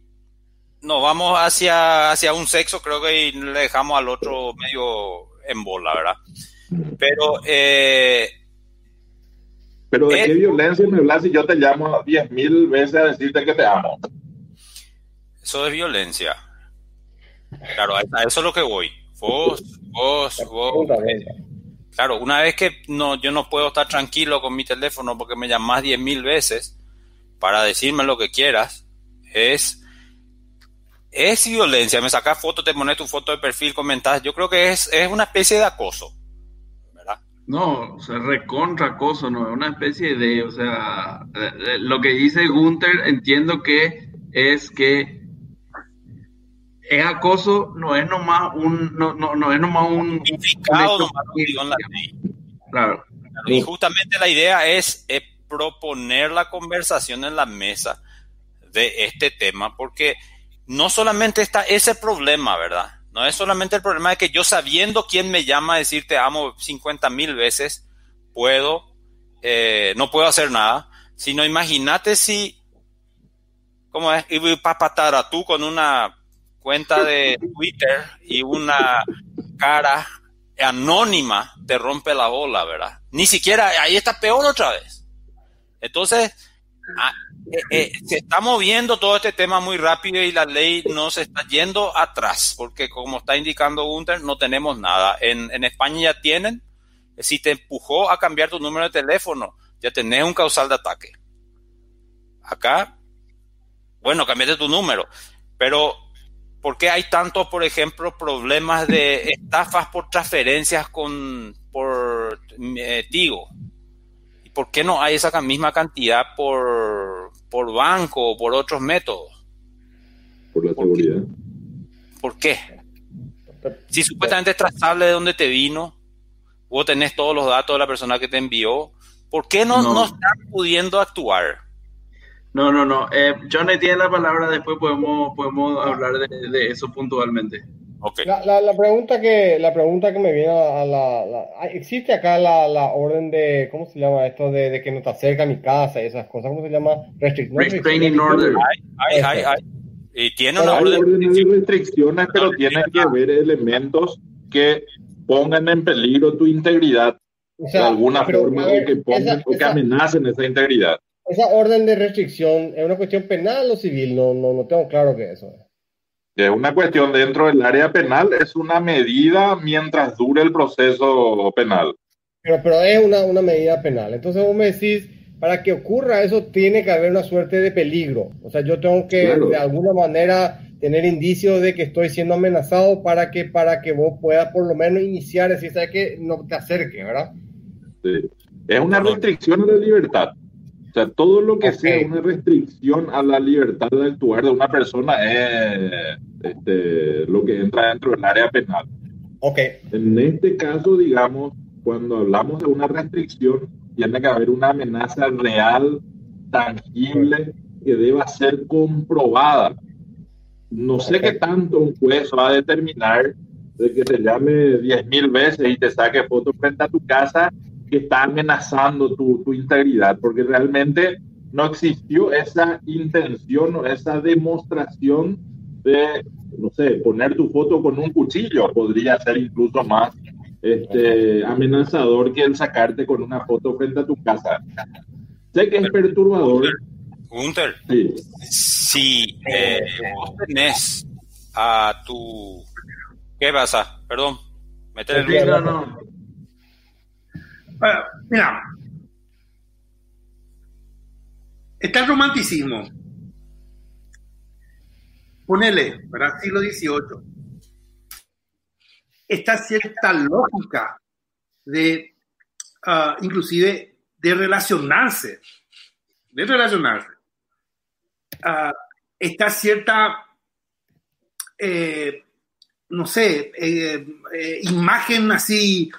S3: nos vamos hacia, hacia un sexo, creo que le dejamos al otro medio en bola, ¿verdad? Pero eh,
S6: pero ¿de qué violencia me hablas si yo te llamo diez mil veces a decirte que te amo?
S3: Eso es violencia. Claro, a eso es lo que voy. Vos, vos, vos. Claro, una vez que no, yo no puedo estar tranquilo con mi teléfono porque me llamas diez mil veces para decirme lo que quieras, es, es violencia. Me sacas fotos, te pones tu foto de perfil, comentas. Yo creo que es, es una especie de acoso.
S2: No, o sea, recontra acoso, no, es una especie de, o sea, lo que dice Gunther entiendo que es que es acoso, no es nomás un, no, no, no es nomás un...
S3: Claro. Y justamente la idea es, es proponer la conversación en la mesa de este tema, porque no solamente está ese problema, ¿verdad? No es solamente el problema de que yo sabiendo quién me llama a decir te amo 50 mil veces, puedo, eh, no puedo hacer nada, sino imagínate si, ¿cómo es? Y a tú con una cuenta de Twitter y una cara anónima te rompe la bola, ¿verdad? Ni siquiera, ahí está peor otra vez. Entonces, eh, eh, se está moviendo todo este tema muy rápido y la ley no se está yendo atrás, porque como está indicando Gunther, no tenemos nada. En, en España ya tienen, si te empujó a cambiar tu número de teléfono, ya tenés un causal de ataque. Acá, bueno, cambiaste tu número, pero ¿por qué hay tantos, por ejemplo, problemas de estafas por transferencias con por eh, Tigo? ¿Y por qué no hay esa misma cantidad por por banco o por otros métodos.
S6: Por la seguridad.
S3: ¿Por qué? Si supuestamente es trazable de dónde te vino, vos tenés todos los datos de la persona que te envió, ¿por qué no, no. están pudiendo actuar?
S2: No, no, no. Eh, Johnny tiene la palabra, después podemos, podemos hablar de eso puntualmente.
S5: La, la, pregunta que, la pregunta que me viene a la, ¿Existe acá la, la, orden de, ¿cómo se llama esto? De, de, que no te acerca a mi casa y esas cosas, ¿cómo se llama?
S2: Restraining order.
S3: Hay, hay, hay, Y tiene
S6: una orden. de restricciones, pero tienen que haber elementos que pongan en peligro tu integridad de alguna forma o, que pongan, o que amenacen esa integridad.
S5: Esa orden de restricción es una cuestión penal o civil, no, no, no tengo claro que eso es.
S6: Es una cuestión dentro del área penal, es una medida mientras dure el proceso penal.
S5: Pero, pero es una, una medida penal. Entonces vos me decís, para que ocurra eso tiene que haber una suerte de peligro. O sea, yo tengo que de alguna manera tener indicios de que estoy siendo amenazado para que, para que vos puedas por lo menos iniciar, decir, ¿sabes que No te acerques, ¿verdad?
S6: Sí. Es una restricción de libertad. O sea, todo lo que sea una restricción a la libertad de actuar de una persona es este, lo que entra dentro del área penal.
S5: Ok.
S6: En este caso, digamos, cuando hablamos de una restricción, tiene que haber una amenaza real, tangible, que deba ser comprobada. No sé qué tanto un juez va a determinar de que te llame diez mil veces y te saque fotos frente a tu casa que está amenazando tu, tu integridad, porque realmente no existió esa intención o esa demostración de, no sé, poner tu foto con un cuchillo, podría ser incluso más este, amenazador que el sacarte con una foto frente a tu casa. Sé que es perturbador.
S3: Gunter, sí. si eh, vos tenés a tu... ¿Qué pasa? Perdón. Meter el... No, no.
S7: Mira, está el romanticismo. Ponele, ¿verdad? Siglo XVIII esta cierta lógica de, ah, inclusive, de relacionarse, de relacionarse. Uh, esta cierta, eh, no sé, eh, eh, imagen así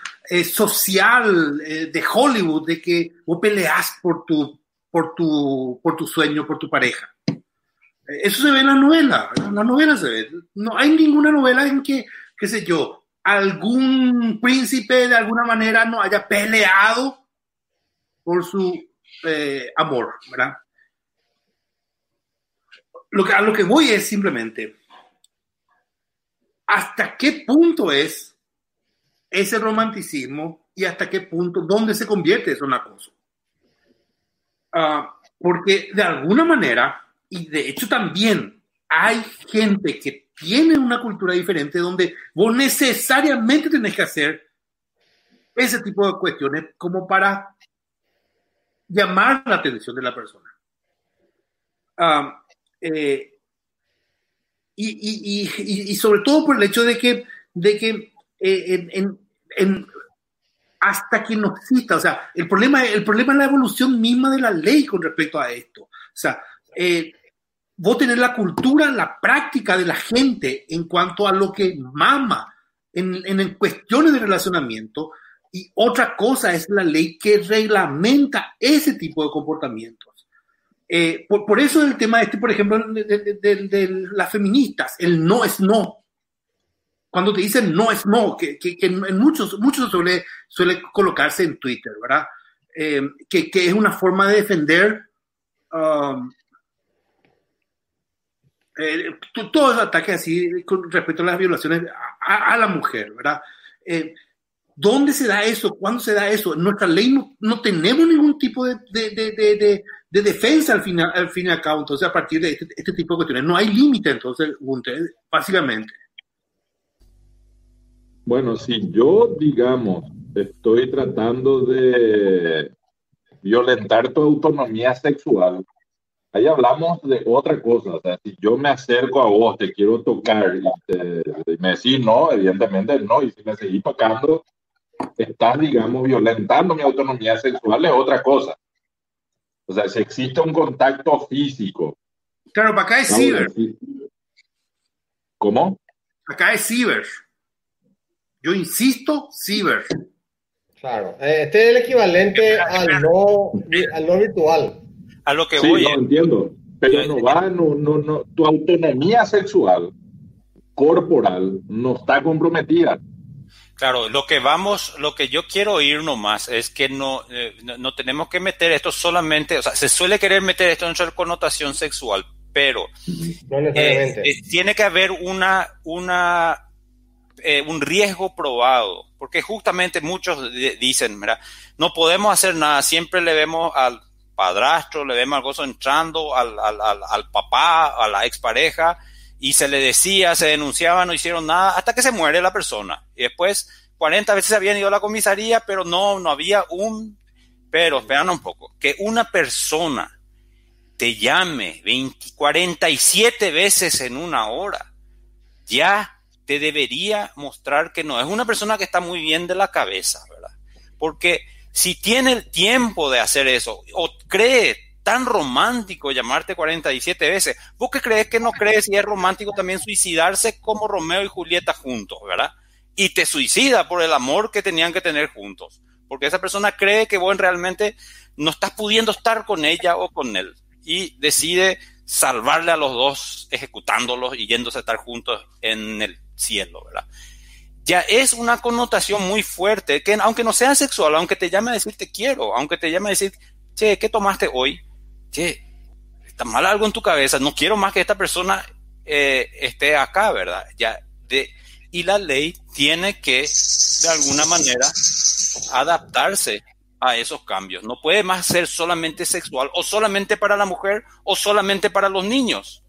S7: social de Hollywood, de que vos peleas por tu, por tu, por tu sueño, por tu pareja. Eso se ve en la novela, en la novela se ve. No hay ninguna novela en que, qué sé yo, algún príncipe de alguna manera no haya peleado por su eh, amor, ¿verdad? Lo que, a lo que voy es simplemente, ¿hasta qué punto es ese romanticismo y hasta qué punto, dónde se convierte eso en acoso? Ah, porque de alguna manera, y de hecho también hay gente que tienen una cultura diferente donde vos necesariamente tenés que hacer ese tipo de cuestiones como para llamar la atención de la persona. Eh, y, sobre todo por el hecho de que, de que eh, en, hasta que nos cita, o sea, el problema, el problema es la evolución misma de la ley con respecto a esto. O sea, eh, vos tenés la cultura, la práctica de la gente en cuanto a lo que mama en, en, cuestiones de relacionamiento y otra cosa es la ley que reglamenta ese tipo de comportamientos. Eh, por, por, eso el tema este, por ejemplo, de, de, las feministas, el no es no. Cuando te dicen no es no, que, que, en muchos, muchos suele, suele colocarse en Twitter, ¿verdad? Eh, que, que, es una forma de defender um, eh, todos los ataques así con respecto a las violaciones a, la mujer, ¿verdad? Eh, ¿Dónde se da eso? ¿Cuándo se da eso? En nuestra ley no, tenemos ningún tipo de, de, defensa al fin, al fin y al cabo, entonces a partir de este, este tipo de cuestiones. No hay límite, entonces, básicamente.
S6: Bueno, si yo, digamos, estoy tratando de violentar tu autonomía sexual, ahí hablamos de otra cosa. O sea, si yo me acerco a vos, te quiero tocar y, me decís no, evidentemente no, y si me seguís tocando, estás, digamos, violentando mi autonomía sexual, es otra cosa. O sea, si existe un contacto físico.
S7: Claro, para acá es ciber.
S6: ¿Cómo?
S7: Acá es ciber. Yo insisto, ciber.
S5: Claro, eh, este es el equivalente al no, al no virtual
S3: a lo que voy.
S6: No, entiendo. Pero no va, no, no, no. Tu autonomía sexual, corporal, no está comprometida.
S3: Claro, lo que vamos, lo que yo quiero oír nomás es que no, eh, no, tenemos que meter esto solamente, o sea, se suele querer meter esto en su connotación sexual, pero eh, eh, tiene que haber una, una, un riesgo probado, porque justamente muchos dicen, mira, no podemos hacer nada, siempre le vemos al padrastro, le vemos algo entrando al, al, al, papá, a la expareja, y se le decía, se denunciaba, no hicieron nada, hasta que se muere la persona. Y después, 40 veces habían ido a la comisaría, pero no, no había un... Pero, esperan un poco, que una persona te llame 20, 47 veces en una hora, ya te debería mostrar que no es una persona que está muy bien de la cabeza, ¿verdad? Porque si tiene el tiempo de hacer eso o cree tan romántico llamarte 47 veces, ¿vos qué crees que no crees si es romántico también suicidarse como Romeo y Julieta juntos, verdad? Y te suicida por el amor que tenían que tener juntos, porque esa persona cree que vos realmente no estás pudiendo estar con ella o con él y decide salvarle a los dos ejecutándolos y yéndose a estar juntos en el cielo, ¿verdad? Ya es una connotación muy fuerte que aunque no sea sexual, aunque te llame a decir te quiero, aunque te llame a decir, che, ¿qué tomaste hoy? Che, está mal algo en tu cabeza, no quiero más que esta persona eh, esté acá, ¿verdad? Ya de, y la ley tiene que, de alguna manera, adaptarse a esos cambios. No puede más ser solamente sexual o solamente para la mujer o solamente para los niños.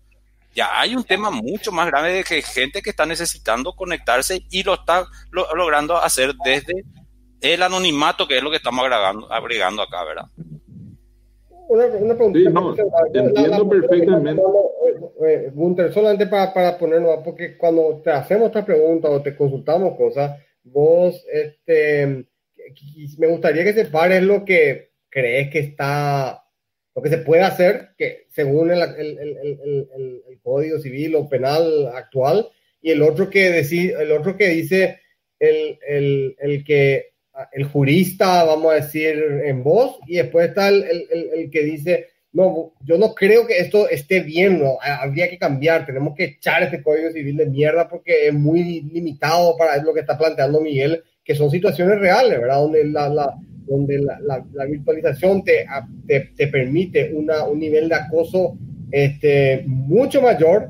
S3: Ya hay un tema mucho más grave de que gente que está necesitando conectarse y lo está logrando hacer desde el anonimato, que es lo que estamos agregando, agregando acá, ¿verdad?
S5: Una, pregunta. Sí, no, entiendo perfectamente. Eh, Gunter, solamente para, para ponernos, porque cuando te hacemos esta pregunta o te consultamos cosas, vos este, me gustaría que separes lo que crees que está, lo que se puede hacer, que según el, el, el, el Código Civil o Penal actual, y el otro que, decir, el otro que dice el, que el jurista, vamos a decir, en voz, y después está el, que dice, no, yo no creo que esto esté bien, no, habría que cambiar, tenemos que echar este código civil de mierda porque es muy limitado para lo que está planteando Miguel que son situaciones reales, ¿verdad? Donde la, la donde la, la, virtualización te, te, te permite una, un nivel de acoso este, mucho mayor,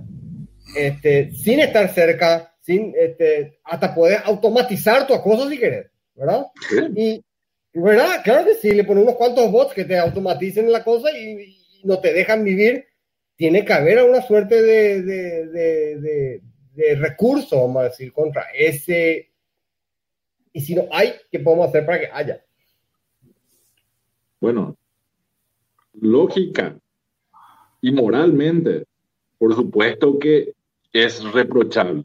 S5: este, sin estar cerca, sin, este, hasta poder automatizar tu acoso si querés, ¿verdad? Y, ¿verdad? Claro que sí, le pones unos cuantos bots que te automaticen la cosa y, no te dejan vivir, tiene que haber alguna suerte de, de, de, de, de recurso, vamos a decir, contra ese y si no hay, ¿qué podemos hacer para que haya?
S6: Bueno, lógica y moralmente, por supuesto que es reprochable.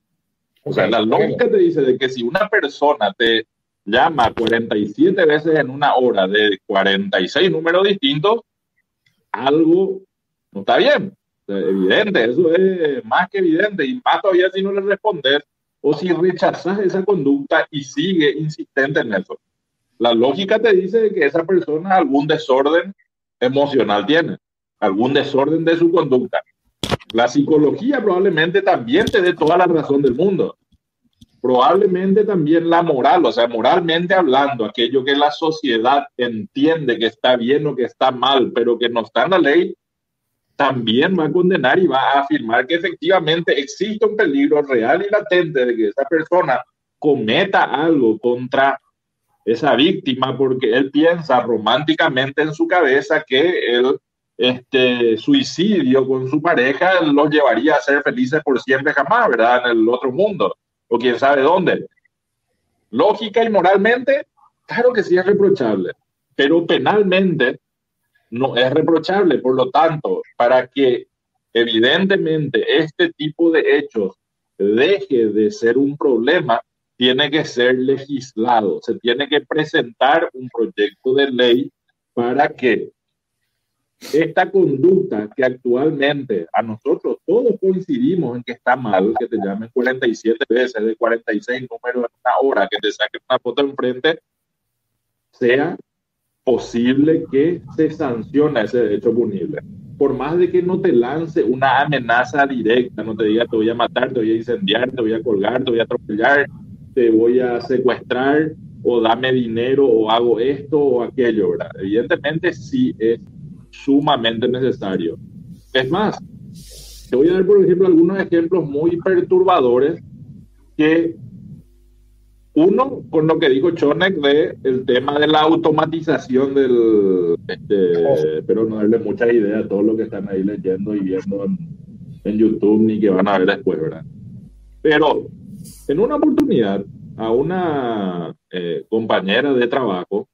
S6: O sea, la lógica te dice de que si una persona te llama 47 veces en una hora de 46 números distintos, algo no está bien. evidente, eso es más que evidente. Y más todavía si no le respondes, o si rechazas esa conducta y sigue insistente en eso. La lógica te dice que esa persona algún desorden emocional tiene, algún desorden de su conducta. La psicología probablemente también te dé toda la razón del mundo. Probablemente también la moral, o sea, moralmente hablando, aquello que la sociedad entiende que está bien o que está mal, pero que no está en la ley, también va a condenar y va a afirmar que efectivamente existe un peligro real y latente de que esa persona cometa algo contra esa víctima porque él piensa románticamente en su cabeza que el este suicidio con su pareja los llevaría a ser felices por siempre jamás, ¿verdad? En el otro mundo o quién sabe dónde. Lógica y moralmente, claro que sí es reprochable, pero penalmente no es reprochable. Por lo tanto, para que evidentemente este tipo de hechos deje de ser un problema, tiene que ser legislado, se tiene que presentar un proyecto de ley para que esta conducta que actualmente a nosotros todos coincidimos en que está mal, que te llamen 47 veces de 46 números en una hora, que te saquen una foto enfrente, sea posible que se sancione ese hecho punible. Por más de que no te lance una amenaza directa, no te diga te voy a matar, te voy a incendiar, te voy a colgar, te voy a atropellar, te voy a secuestrar o dame dinero o hago esto o aquello, ¿verdad? Evidentemente sí es sumamente necesario. Es más, te voy a dar, por ejemplo, algunos ejemplos muy perturbadores que uno, con lo que dijo Chonek de el tema de la automatización del, este, pero no darle mucha idea a todos los que están ahí leyendo y viendo en, YouTube ni que van a ver después, ¿verdad? Pero en una oportunidad a una eh, compañera de trabajo,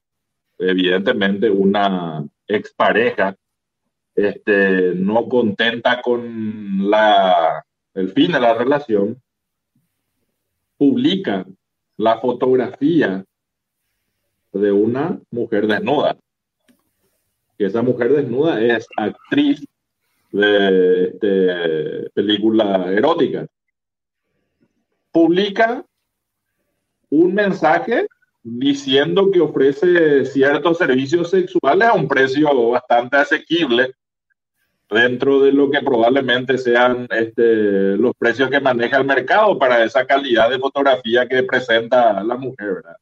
S6: evidentemente una expareja, este, no contenta con la, el fin de la relación, publica la fotografía de una mujer desnuda. Esa mujer desnuda es actriz de este, película erótica. Publica un mensaje diciendo que ofrece ciertos servicios sexuales a un precio bastante asequible dentro de lo que probablemente sean este, los precios que maneja el mercado para esa calidad de fotografía que presenta la mujer. ¿verdad?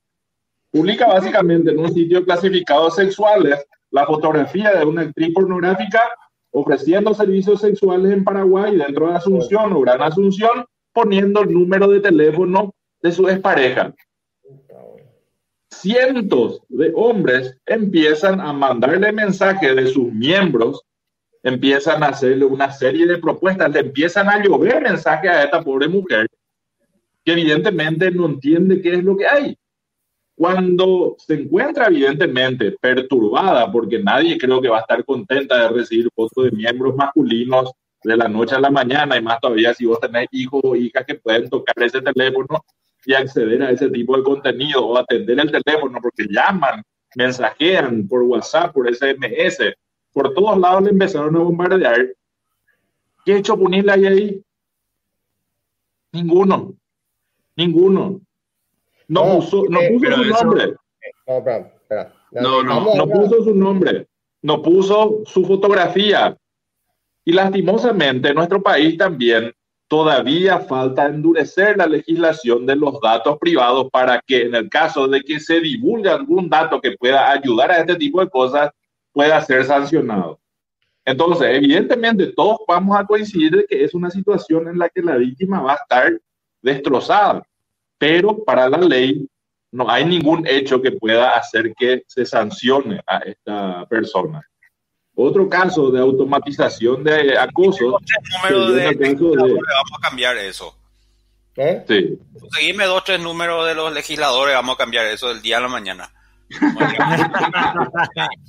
S6: Publica básicamente en un sitio clasificado sexuales la fotografía de una actriz pornográfica ofreciendo servicios sexuales en Paraguay dentro de Asunción o Gran Asunción, poniendo el número de teléfono de su expareja cientos de hombres empiezan a mandarle mensajes de sus miembros, empiezan a hacerle una serie de propuestas, le empiezan a llover mensajes a esta pobre mujer, que evidentemente no entiende qué es lo que hay. Cuando se encuentra evidentemente perturbada, porque nadie creo que va a estar contenta de recibir fotos de miembros masculinos de la noche a la mañana, y más todavía si vos tenés hijos o hijas que pueden tocar ese teléfono, y acceder a ese tipo de contenido o atender el teléfono porque llaman, mensajean por WhatsApp, por SMS, por todos lados le empezaron a bombardear. ¿Qué hecho Punil hay ahí? Ninguno. Ninguno. No, puso, no puso su nombre. No, no, no puso su nombre. No puso su fotografía. Y lastimosamente en nuestro país también todavía falta endurecer la legislación de los datos privados para que en el caso de que se divulgue algún dato que pueda ayudar a este tipo de cosas, pueda ser sancionado. Entonces, evidentemente todos vamos a coincidir de que es una situación en la que la víctima va a estar destrozada, pero para la ley no hay ningún hecho que pueda hacer que se sancione a esta persona. Otro caso de automatización de acoso.
S3: de, Vamos a cambiar eso. ¿Eh? Sí. Seguime dos, tres números de los legisladores, vamos a cambiar eso del día a la mañana.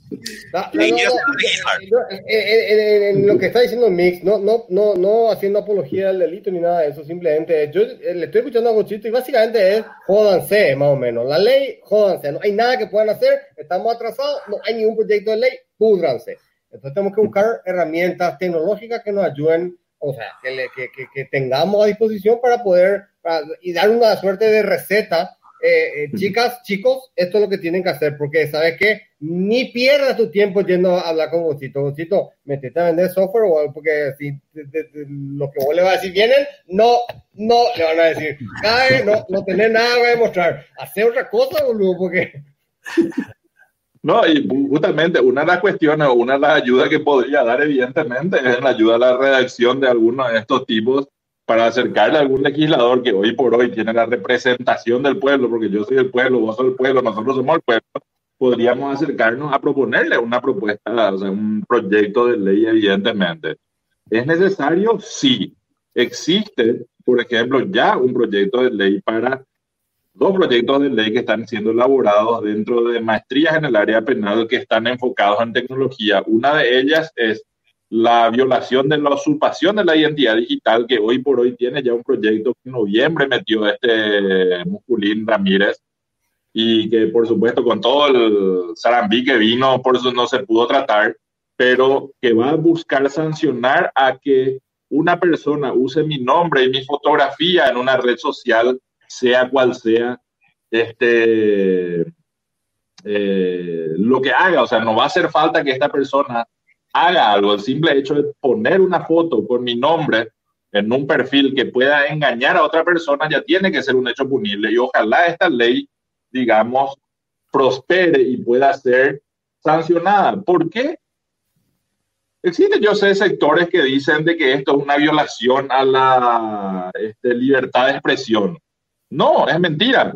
S5: en lo que está diciendo Mix, no, no, no, no haciendo apología al delito ni nada de eso, simplemente yo eh, le estoy escuchando a Gochito y básicamente es jódanse, más o menos. La ley, jódanse, no hay nada que puedan hacer, estamos atrasados, no hay ningún proyecto de ley, púdranse. Entonces tenemos que buscar herramientas tecnológicas que nos ayuden, o sea, que, que, que, tengamos a disposición para poder y dar una suerte de receta. Eh, eh, chicas, chicos, esto es lo que tienen que hacer, porque sabes que ni pierdas tu tiempo yendo a hablar con Gocito. Gocito, metete a vender software o porque si lo que vos le vas a decir vienen, no, no, le van a decir, cae, no, no tenés nada que demostrar. Hacer otra cosa, boludo, porque
S6: no, y justamente una de las cuestiones o una de las ayudas que podría dar, evidentemente, es la ayuda a la redacción de algunos de estos tipos para acercarle a algún legislador que hoy por hoy tiene la representación del pueblo, porque yo soy el pueblo, vos sos el pueblo, nosotros somos el pueblo, podríamos acercarnos a proponerle una propuesta, o sea, un proyecto de ley, evidentemente. ¿Es necesario? Sí. Existe, por ejemplo, ya un proyecto de ley para dos proyectos de ley que están siendo elaborados dentro de maestrías en el área penal que están enfocados en tecnología. Una de ellas es la violación de la usurpación de la identidad digital, que hoy por hoy tiene ya un proyecto que en noviembre metió este Musculín Ramírez y que por supuesto con todo el zarambí que vino, por eso no se pudo tratar, pero que va a buscar sancionar a que una persona use mi nombre y mi fotografía en una red social sea cual sea este, eh, lo que haga. O sea, no va a hacer falta que esta persona haga algo. El simple hecho de poner una foto con mi nombre en un perfil que pueda engañar a otra persona ya tiene que ser un hecho punible. Y ojalá esta ley, digamos, prospere y pueda ser sancionada. ¿Por qué? Existen, yo sé, sectores que dicen de que esto es una violación a la este, libertad de expresión. No, es mentira.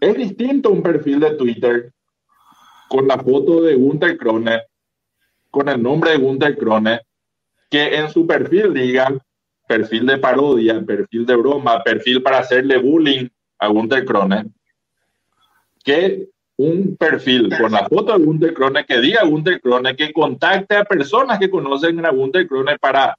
S6: Es distinto un perfil de Twitter con la foto de Gunther Krone, con el nombre de Gunther Krone, que en su perfil diga perfil de parodia, perfil de broma, perfil para hacerle bullying a Gunther Krone, que un perfil con la foto de Gunther Krone que diga Gunther Krone, que contacte a personas que conocen a Gunther Krone para,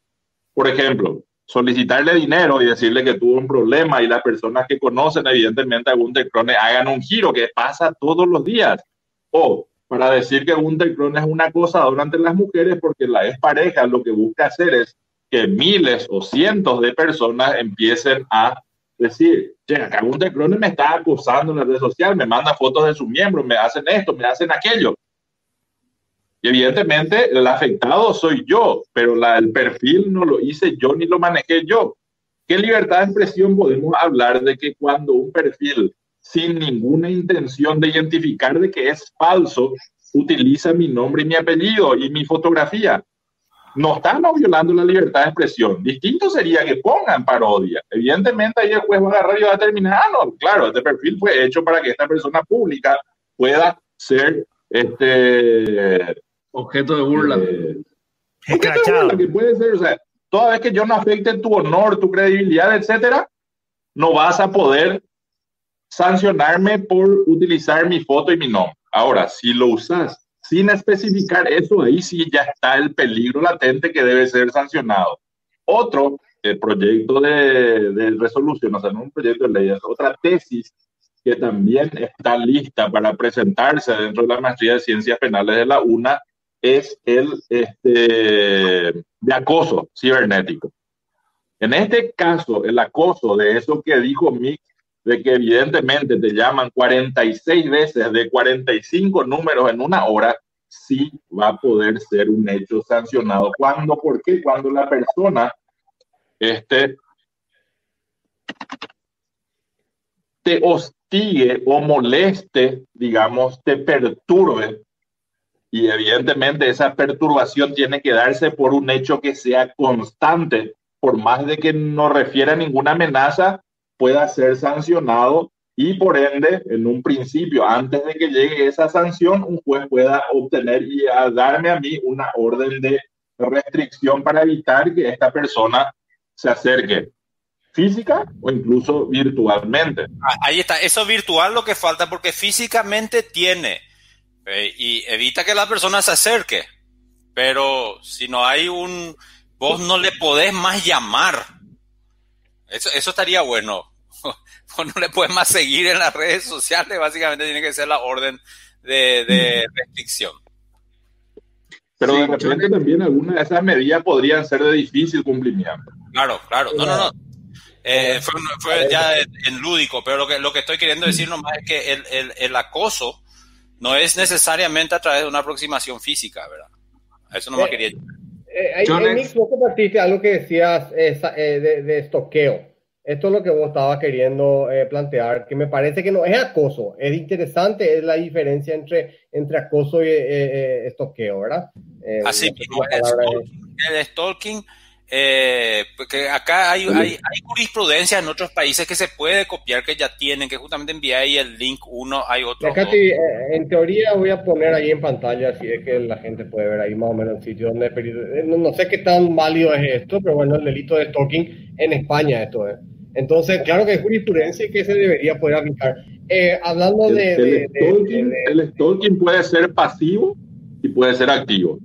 S6: por ejemplo, solicitarle dinero y decirle que tuvo un problema y las personas que conocen evidentemente a Gunter Krone hagan un giro que pasa todos los días. O para decir que Gunter Krone es una cosa durante las mujeres porque la es pareja lo que busca hacer es que miles o cientos de personas empiecen a decir, che, acá Gunter Krone me está acusando en la red social, me manda fotos de sus miembros, me hacen esto, me hacen aquello. Evidentemente el afectado soy yo, pero el perfil no lo hice yo ni lo manejé yo. ¿Qué libertad de expresión podemos hablar de que cuando un perfil sin ninguna intención de identificar de que es falso utiliza mi nombre y mi apellido y mi fotografía? No están violando la libertad de expresión. Distinto sería que pongan parodia. Evidentemente ahí el juez va a agarrar y va a terminar. Ah, no, claro, este perfil fue hecho para que esta persona pública pueda ser este
S2: Objeto de burla. Eh,
S6: objeto de burla que puede ser, o sea, toda vez que yo no afecte tu honor, tu credibilidad, etcétera, no vas a poder sancionarme por utilizar mi foto y mi nombre. Ahora, si lo usas sin especificar eso, ahí sí ya está el peligro latente que debe ser sancionado. Otro, el proyecto de, de resolución, o sea, no un proyecto de ley, otra tesis que también está lista para presentarse dentro de la maestría de ciencias penales de la UNA, es el este, de acoso cibernético. En este caso, el acoso de eso que dijo Mick, de que evidentemente te llaman 46 veces de 45 números en una hora, sí va a poder ser un hecho sancionado. ¿Cuándo? ¿Por qué? Cuando la persona este, te hostigue o moleste, digamos, te perturbe y evidentemente esa perturbación tiene que darse por un hecho que sea constante, por más de que no refiera a ninguna amenaza, pueda ser sancionado y por ende, en un principio, antes de que llegue esa sanción, un juez pueda obtener y darme a mí una orden de restricción para evitar que esta persona se acerque física o incluso virtualmente.
S3: Ah, ahí está, eso virtual lo que falta porque físicamente tiene eh, y evita que la persona se acerque. Pero si no hay un, vos no le podés más llamar. Eso, eso estaría bueno. Vos no le puedes más seguir en las redes sociales, básicamente tiene que ser la orden de, restricción.
S6: Pero de repente también algunas de esas medidas podrían ser de difícil cumplimiento.
S3: Claro, claro. No, no, no. Eh, fue, ya en, lúdico, pero lo que, lo que estoy queriendo decir nomás es que el, el, el acoso no es necesariamente a través de una aproximación física, ¿verdad? eso no me eh, quería.
S5: Eh, hay, compartiste algo que decías eh, de, de, estoqueo. Esto es lo que vos estabas queriendo eh, plantear, que me parece que no es acoso, es interesante, es la diferencia entre, entre acoso y estoqueo, ¿verdad?
S3: Así mismo, el stalking eh, porque acá hay, hay, hay, jurisprudencia en otros países que se puede copiar, que ya tienen, que justamente envía ahí el link uno, hay otro.
S5: Acá eh, en teoría voy a poner ahí en pantalla, si es que la gente puede ver ahí más o menos el sitio donde... Eh, no, no sé qué tan válido es esto, pero bueno, el delito de stalking en España esto es. Entonces, claro que hay jurisprudencia y que se debería poder aplicar. Eh, hablando de,
S6: el, stalking, el stalking puede ser pasivo y puede ser activo.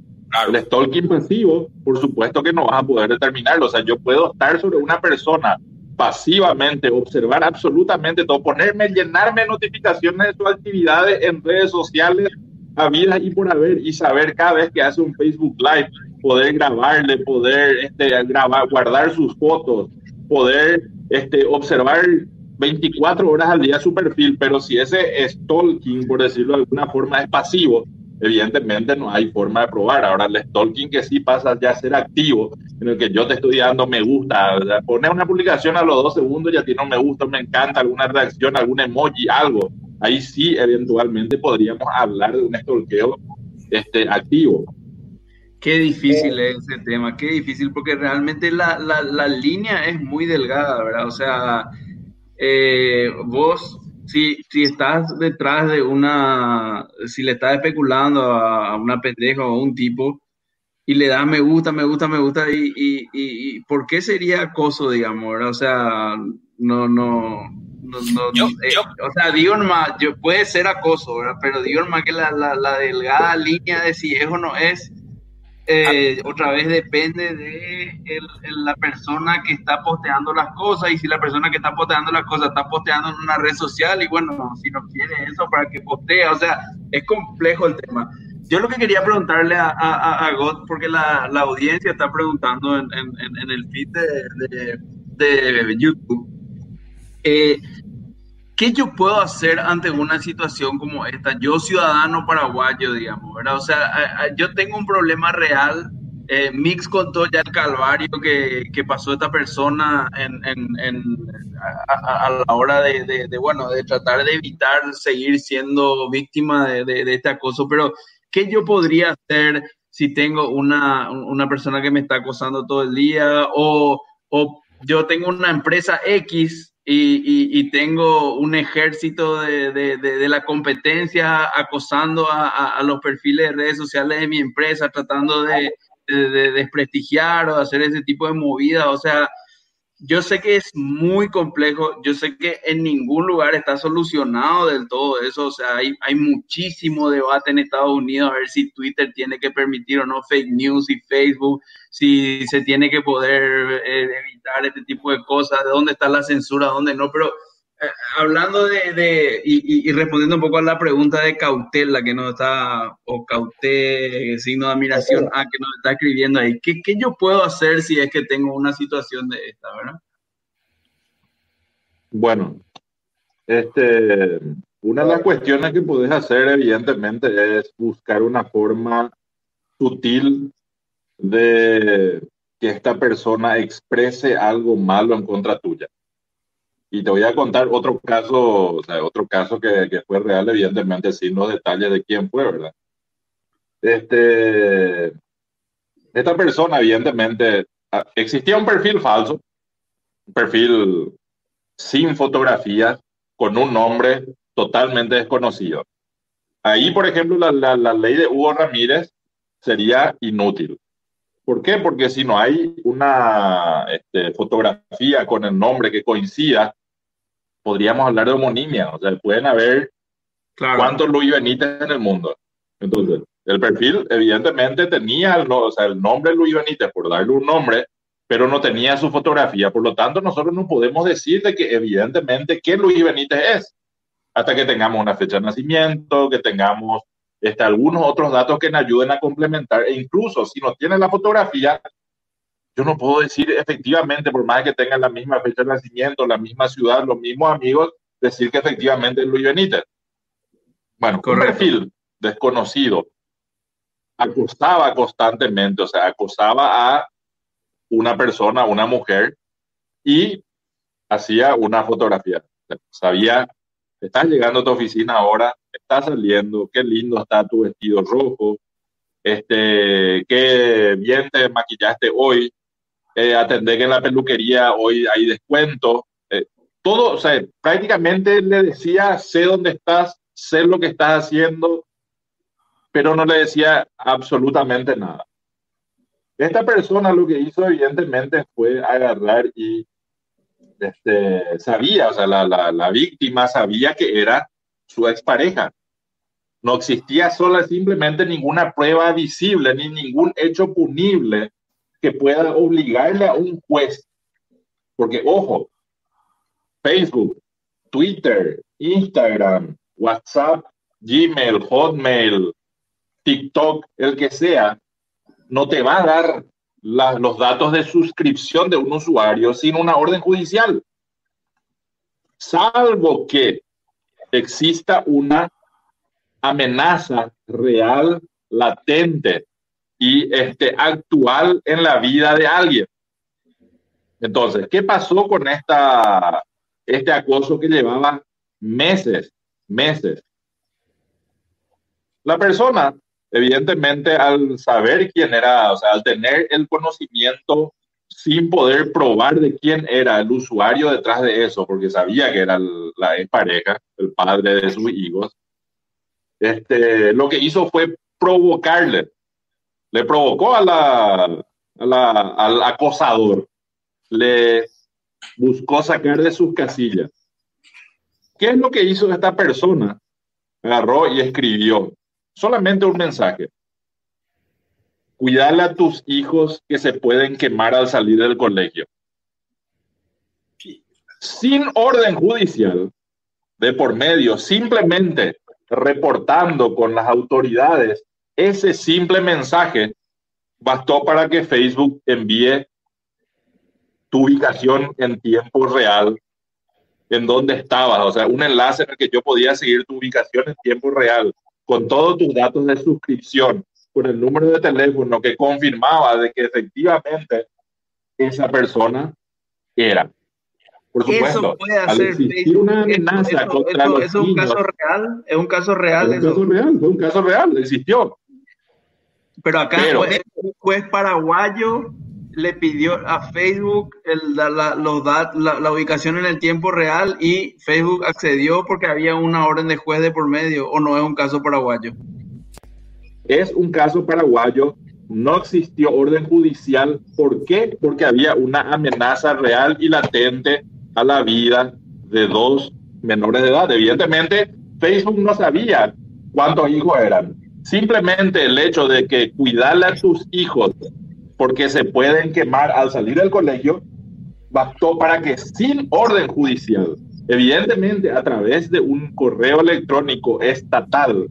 S6: El stalking pasivo, por supuesto que no vas a poder determinarlo. O sea, yo puedo estar sobre una persona pasivamente, observar absolutamente todo, ponerme, llenarme notificaciones de sus actividades en redes sociales, habidas y por haber, y saber cada vez que hace un Facebook Live, poder grabarle, poder este, grabar, guardar sus fotos, poder este, observar 24 horas al día su perfil, pero si ese stalking, por decirlo de alguna forma, es pasivo, evidentemente no hay forma de probar. Ahora el stalking que sí pasa ya a ser activo, en el que yo te estoy dando me gusta, poner una publicación a los dos segundos ya tiene un me gusta, me encanta, alguna reacción, algún emoji, algo. Ahí sí eventualmente podríamos hablar de un stalkeo este, activo.
S2: Qué difícil es ese tema, qué difícil, porque realmente la, la, la línea es muy delgada, ¿verdad? O sea, eh, vos si, si estás detrás de una, si le estás especulando a, una pendeja o a un tipo y le das me gusta, me gusta, me gusta, y, y, y, ¿por qué sería acoso, digamos? O sea, no, no, no, no eh, o sea, digo nomás, yo, puede ser acoso, ¿verdad? Pero digo nomás que la, la, la delgada línea de si es o no es, eh, otra vez depende de la persona que está posteando las cosas y si la persona que está posteando las cosas está posteando en una red social y bueno, si no quiere eso para que postea, o sea, es complejo el tema. Yo lo que quería preguntarle a, a, God, porque la, la, audiencia está preguntando en, en, el feed de, de, de YouTube, eh, ¿qué yo puedo hacer ante una situación como esta? Yo, ciudadano paraguayo, digamos, ¿verdad? O sea, yo tengo un problema real. Eh, Mix contó ya el calvario que, que pasó esta persona en, a, la hora de, de, bueno, de tratar de evitar seguir siendo víctima de, de, este acoso, pero ¿qué yo podría hacer si tengo una, una persona que me está acosando todo el día o, o yo tengo una empresa X y, tengo un ejército de, la competencia acosando a, los perfiles de redes sociales de mi empresa, tratando de, desprestigiar o hacer ese tipo de movidas. O sea, yo sé que es muy complejo, yo sé que en ningún lugar está solucionado del todo eso, o sea, hay, hay muchísimo debate en Estados Unidos a ver si Twitter tiene que permitir o no fake news y Facebook, si se tiene que poder eh, evitar este tipo de cosas, de dónde está la censura, dónde no, pero hablando de, y, respondiendo un poco a la pregunta de cautela que nos está, o cauté, signo de admiración, a que nos está escribiendo ahí, ¿qué, ¿qué, yo puedo hacer si es que tengo una situación de esta, verdad?
S6: Bueno, este, una de las cuestiones que puedes hacer, evidentemente, es buscar una forma sutil de que esta persona exprese algo malo en contra tuya. Y te voy a contar otro caso, o sea, otro caso que, que fue real, evidentemente sin los detalles de quién fue, ¿verdad? Este, esta persona, evidentemente, ah, existía un perfil falso, un perfil sin fotografías, con un nombre totalmente desconocido. Ahí, por ejemplo, la, la, la ley de Hugo Ramírez sería inútil. ¿Por qué? Porque si no hay una este, fotografía con el nombre que coincida, podríamos hablar de homonimia, o sea, pueden haber cuántos Luis Benítez en el mundo. Entonces, el perfil evidentemente tenía el, o sea, el nombre Luis Benítez, por darle un nombre, pero no tenía su fotografía. Por lo tanto, nosotros no podemos decir de que evidentemente qué Luis Benítez es, hasta que tengamos una fecha de nacimiento, que tengamos este, algunos otros datos que nos ayuden a complementar. E incluso si no tiene la fotografía, yo no puedo decir efectivamente, por más que tengan la misma fecha de nacimiento, la misma ciudad, los mismos amigos, decir que efectivamente es Luis Benítez. Bueno, con perfil desconocido, acosaba constantemente, o sea, acosaba a una persona, una mujer, y hacía una fotografía. Sabía, estás llegando a tu oficina ahora, estás saliendo, qué lindo está tu vestido rojo, este, qué bien te maquillaste hoy, eh, atender que en la peluquería hoy hay descuento. Eh, todo, o sea, prácticamente le decía, sé dónde estás, sé lo que estás haciendo, pero no le decía absolutamente nada. Esta persona lo que hizo evidentemente fue agarrar y este, sabía, o sea, la, la, la víctima sabía que era su expareja. No existía sola simplemente ninguna prueba visible ni ningún hecho punible que pueda obligarle a un juez, porque ojo, Facebook, Twitter, Instagram, WhatsApp, Gmail, Hotmail, TikTok, el que sea, no te va a dar los datos de suscripción de un usuario sin una orden judicial, salvo que exista una amenaza real, latente, y este, actual en la vida de alguien. Entonces, ¿qué pasó con esta, este acoso que llevaba meses, meses? La persona, evidentemente, al saber quién era, o sea, al tener el conocimiento sin poder probar de quién era el usuario detrás de eso, porque sabía que era la pareja, el padre de sus hijos, este, lo que hizo fue provocarle le provocó a la, al acosador, le buscó sacar de sus casillas. ¿Qué es lo que hizo esta persona? Agarró y escribió solamente un mensaje. cuidarle a tus hijos que se pueden quemar al salir del colegio. Sin orden judicial de por medio, simplemente reportando con las autoridades ese simple mensaje, bastó para que Facebook envíe tu ubicación en tiempo real, en donde estabas, o sea, un enlace en el que yo podía seguir tu ubicación en tiempo real, con todos tus datos de suscripción, con el número de teléfono que confirmaba de que efectivamente esa persona era.
S2: Por supuesto, eso puede hacer una amenaza contra los ¿Es un caso real? ¿Es un caso real?
S6: Es un caso real, es un caso real, existió.
S2: Pero acá Pero, el juez paraguayo le pidió a Facebook el, la, la, los dat, la, la, ubicación en el tiempo real y Facebook accedió porque había una orden de juez de por medio, o no es un caso paraguayo.
S6: Es un caso paraguayo, no existió orden judicial. ¿Por qué? Porque había una amenaza real y latente a la vida de dos menores de edad. Evidentemente, Facebook no sabía cuántos hijos eran. Simplemente el hecho de que cuidarle a sus hijos porque se pueden quemar al salir del colegio, bastó para que sin orden judicial, evidentemente a través de un correo electrónico estatal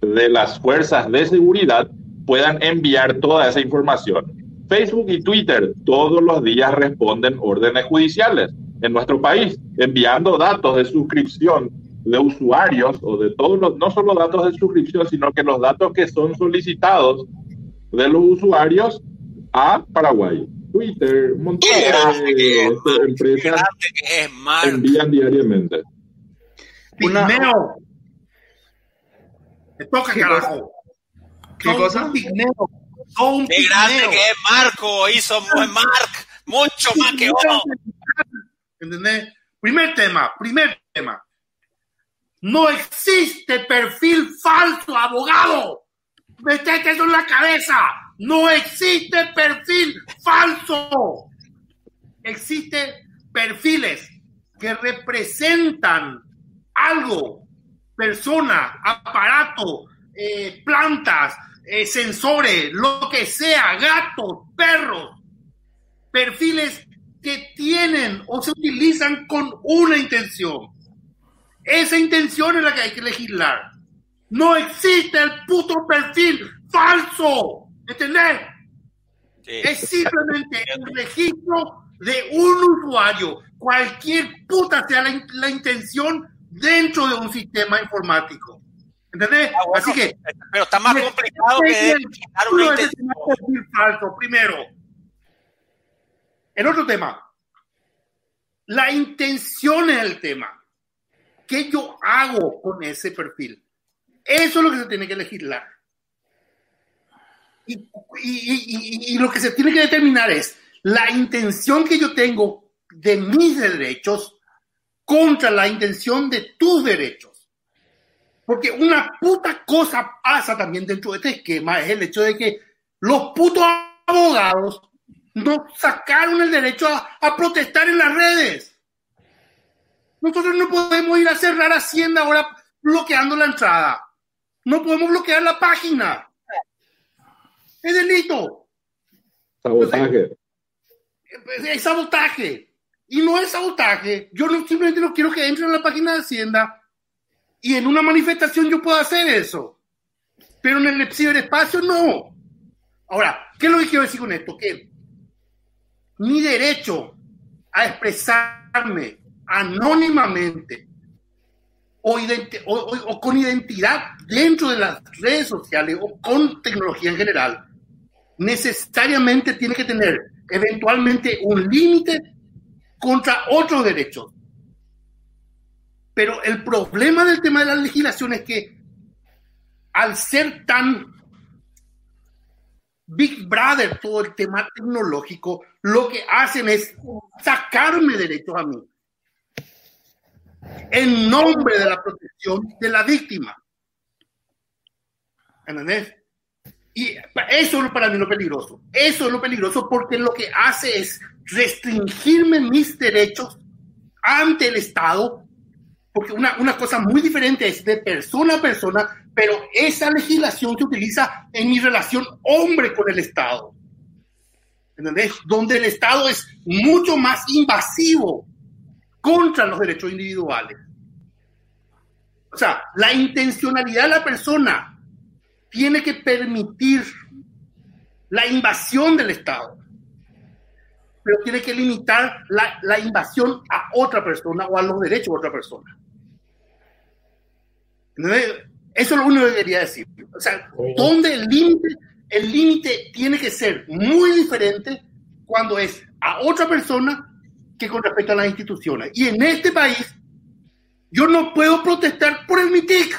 S6: de las fuerzas de seguridad, puedan enviar toda esa información. Facebook y Twitter todos los días responden órdenes judiciales en nuestro país, enviando datos de suscripción de usuarios o de todos los, no solo datos de suscripción, sino que los datos que son solicitados de los usuarios a Paraguay. Twitter, un montón de empresas envían diariamente.
S7: Pigmeo. Me toca, carajo.
S2: ¿Qué cosa?
S3: Pigmeo. Qué grande que es Marco, hizo Mark, mucho más que vos.
S7: ¿Entendés? Primer tema, primer tema. No existe perfil falso, abogado. Metete eso en la cabeza. No existe perfil falso. Existen perfiles que representan algo, persona, aparato, eh, plantas, eh, sensores, lo que sea, gatos, perros, perfiles que tienen o se utilizan con una intención. Esa intención es la que hay que legislar. No existe el puto perfil falso. ¿Entendés? Es simplemente el registro de un usuario, cualquier puta sea la, intención dentro de un sistema informático. ¿Entendés? Ah,
S3: Así que. Pero está más complicado que una intención.
S7: falso, primero. El otro tema. La intención es el tema. ¿Qué yo hago con ese perfil? Eso es lo que se tiene que legislar. Y, lo que se tiene que determinar es la intención que yo tengo de mis derechos contra la intención de tus derechos. Porque una puta cosa pasa también dentro de este esquema, es el hecho de que los putos abogados no sacaron el derecho a, a protestar en las redes. Nosotros no podemos ir a cerrar Hacienda ahora bloqueando la entrada. No podemos bloquear la página es delito.
S6: Sabotaje.
S7: es sabotaje. Y no es sabotaje. Yo no, simplemente no quiero que entre en la página de Hacienda y en una manifestación yo pueda hacer eso. Pero en el ciberespacio no. Ahora, ¿qué es lo que quiero decir con esto? Que mi derecho a expresarme anónimamente o, con identidad dentro de las redes sociales o con tecnología en general necesariamente tiene que tener eventualmente un límite contra otros derechos. Pero el problema del tema de la legislación es que al ser tan Big Brother todo el tema tecnológico, lo que hacen es sacarme derechos a mí en nombre de la protección de la víctima. ¿Entendés? Y eso es para mí lo peligroso. Eso es lo peligroso porque lo que hace es restringirme mis derechos ante el Estado porque una, una cosa muy diferente es de persona a persona, pero esa legislación se utiliza en mi relación hombre con el Estado. ¿Entendés? Donde el Estado es mucho más invasivo contra los derechos individuales. O sea, la intencionalidad de la persona tiene que permitir la invasión del Estado, pero tiene que limitar la, la invasión a otra persona o a los derechos de otra persona. Eso es lo único que quería decir. O sea, donde el límite, el límite tiene que ser muy diferente cuando es a otra persona que con respecto a las instituciones. Y en este país, yo no puedo protestar por el MITIC,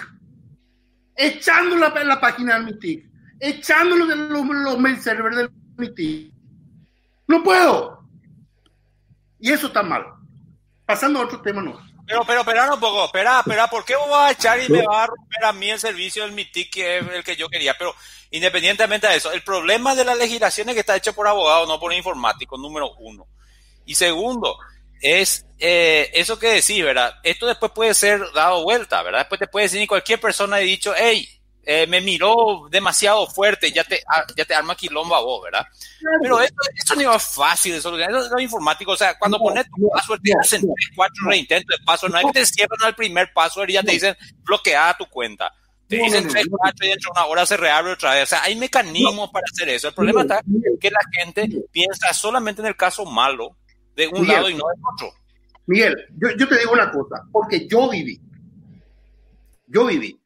S7: echando la, la página del MITIC, echando los, los, mail servers del MITIC. No puedo. Y eso está mal. Pasando a otro tema, no.
S3: Pero, pero, espera un poco, espera, espera, ¿por qué vos vas a echar y me vas a romper a mí el servicio del MITIC que es el que yo quería? Pero independientemente de eso, el problema de la legislación es que está hecho por abogados, no por informáticos, número uno. Y segundo, es eh, eso que decís, ¿verdad? Esto después puede ser dado vuelta, ¿verdad? Después te puede decir cualquier persona y dicho, hey, eh, me miró demasiado fuerte, ya te, ah, ya te arma quilombo a vos, ¿verdad? Pero esto, esto no es fácil de solucionar, eso es informático, o sea, cuando pones tu password te hacen tres, cuatro reintentos de password, no es que te cierran al primer password y ya te dicen bloqueada tu cuenta. Te dicen tres, cuatro y dentro de una hora se reabre otra vez. O sea, hay mecanismos para hacer eso. El problema está que la gente piensa solamente en el caso malo de un lado y no del otro.
S7: Miguel, yo, yo te digo una cosa, porque yo viví, yo viví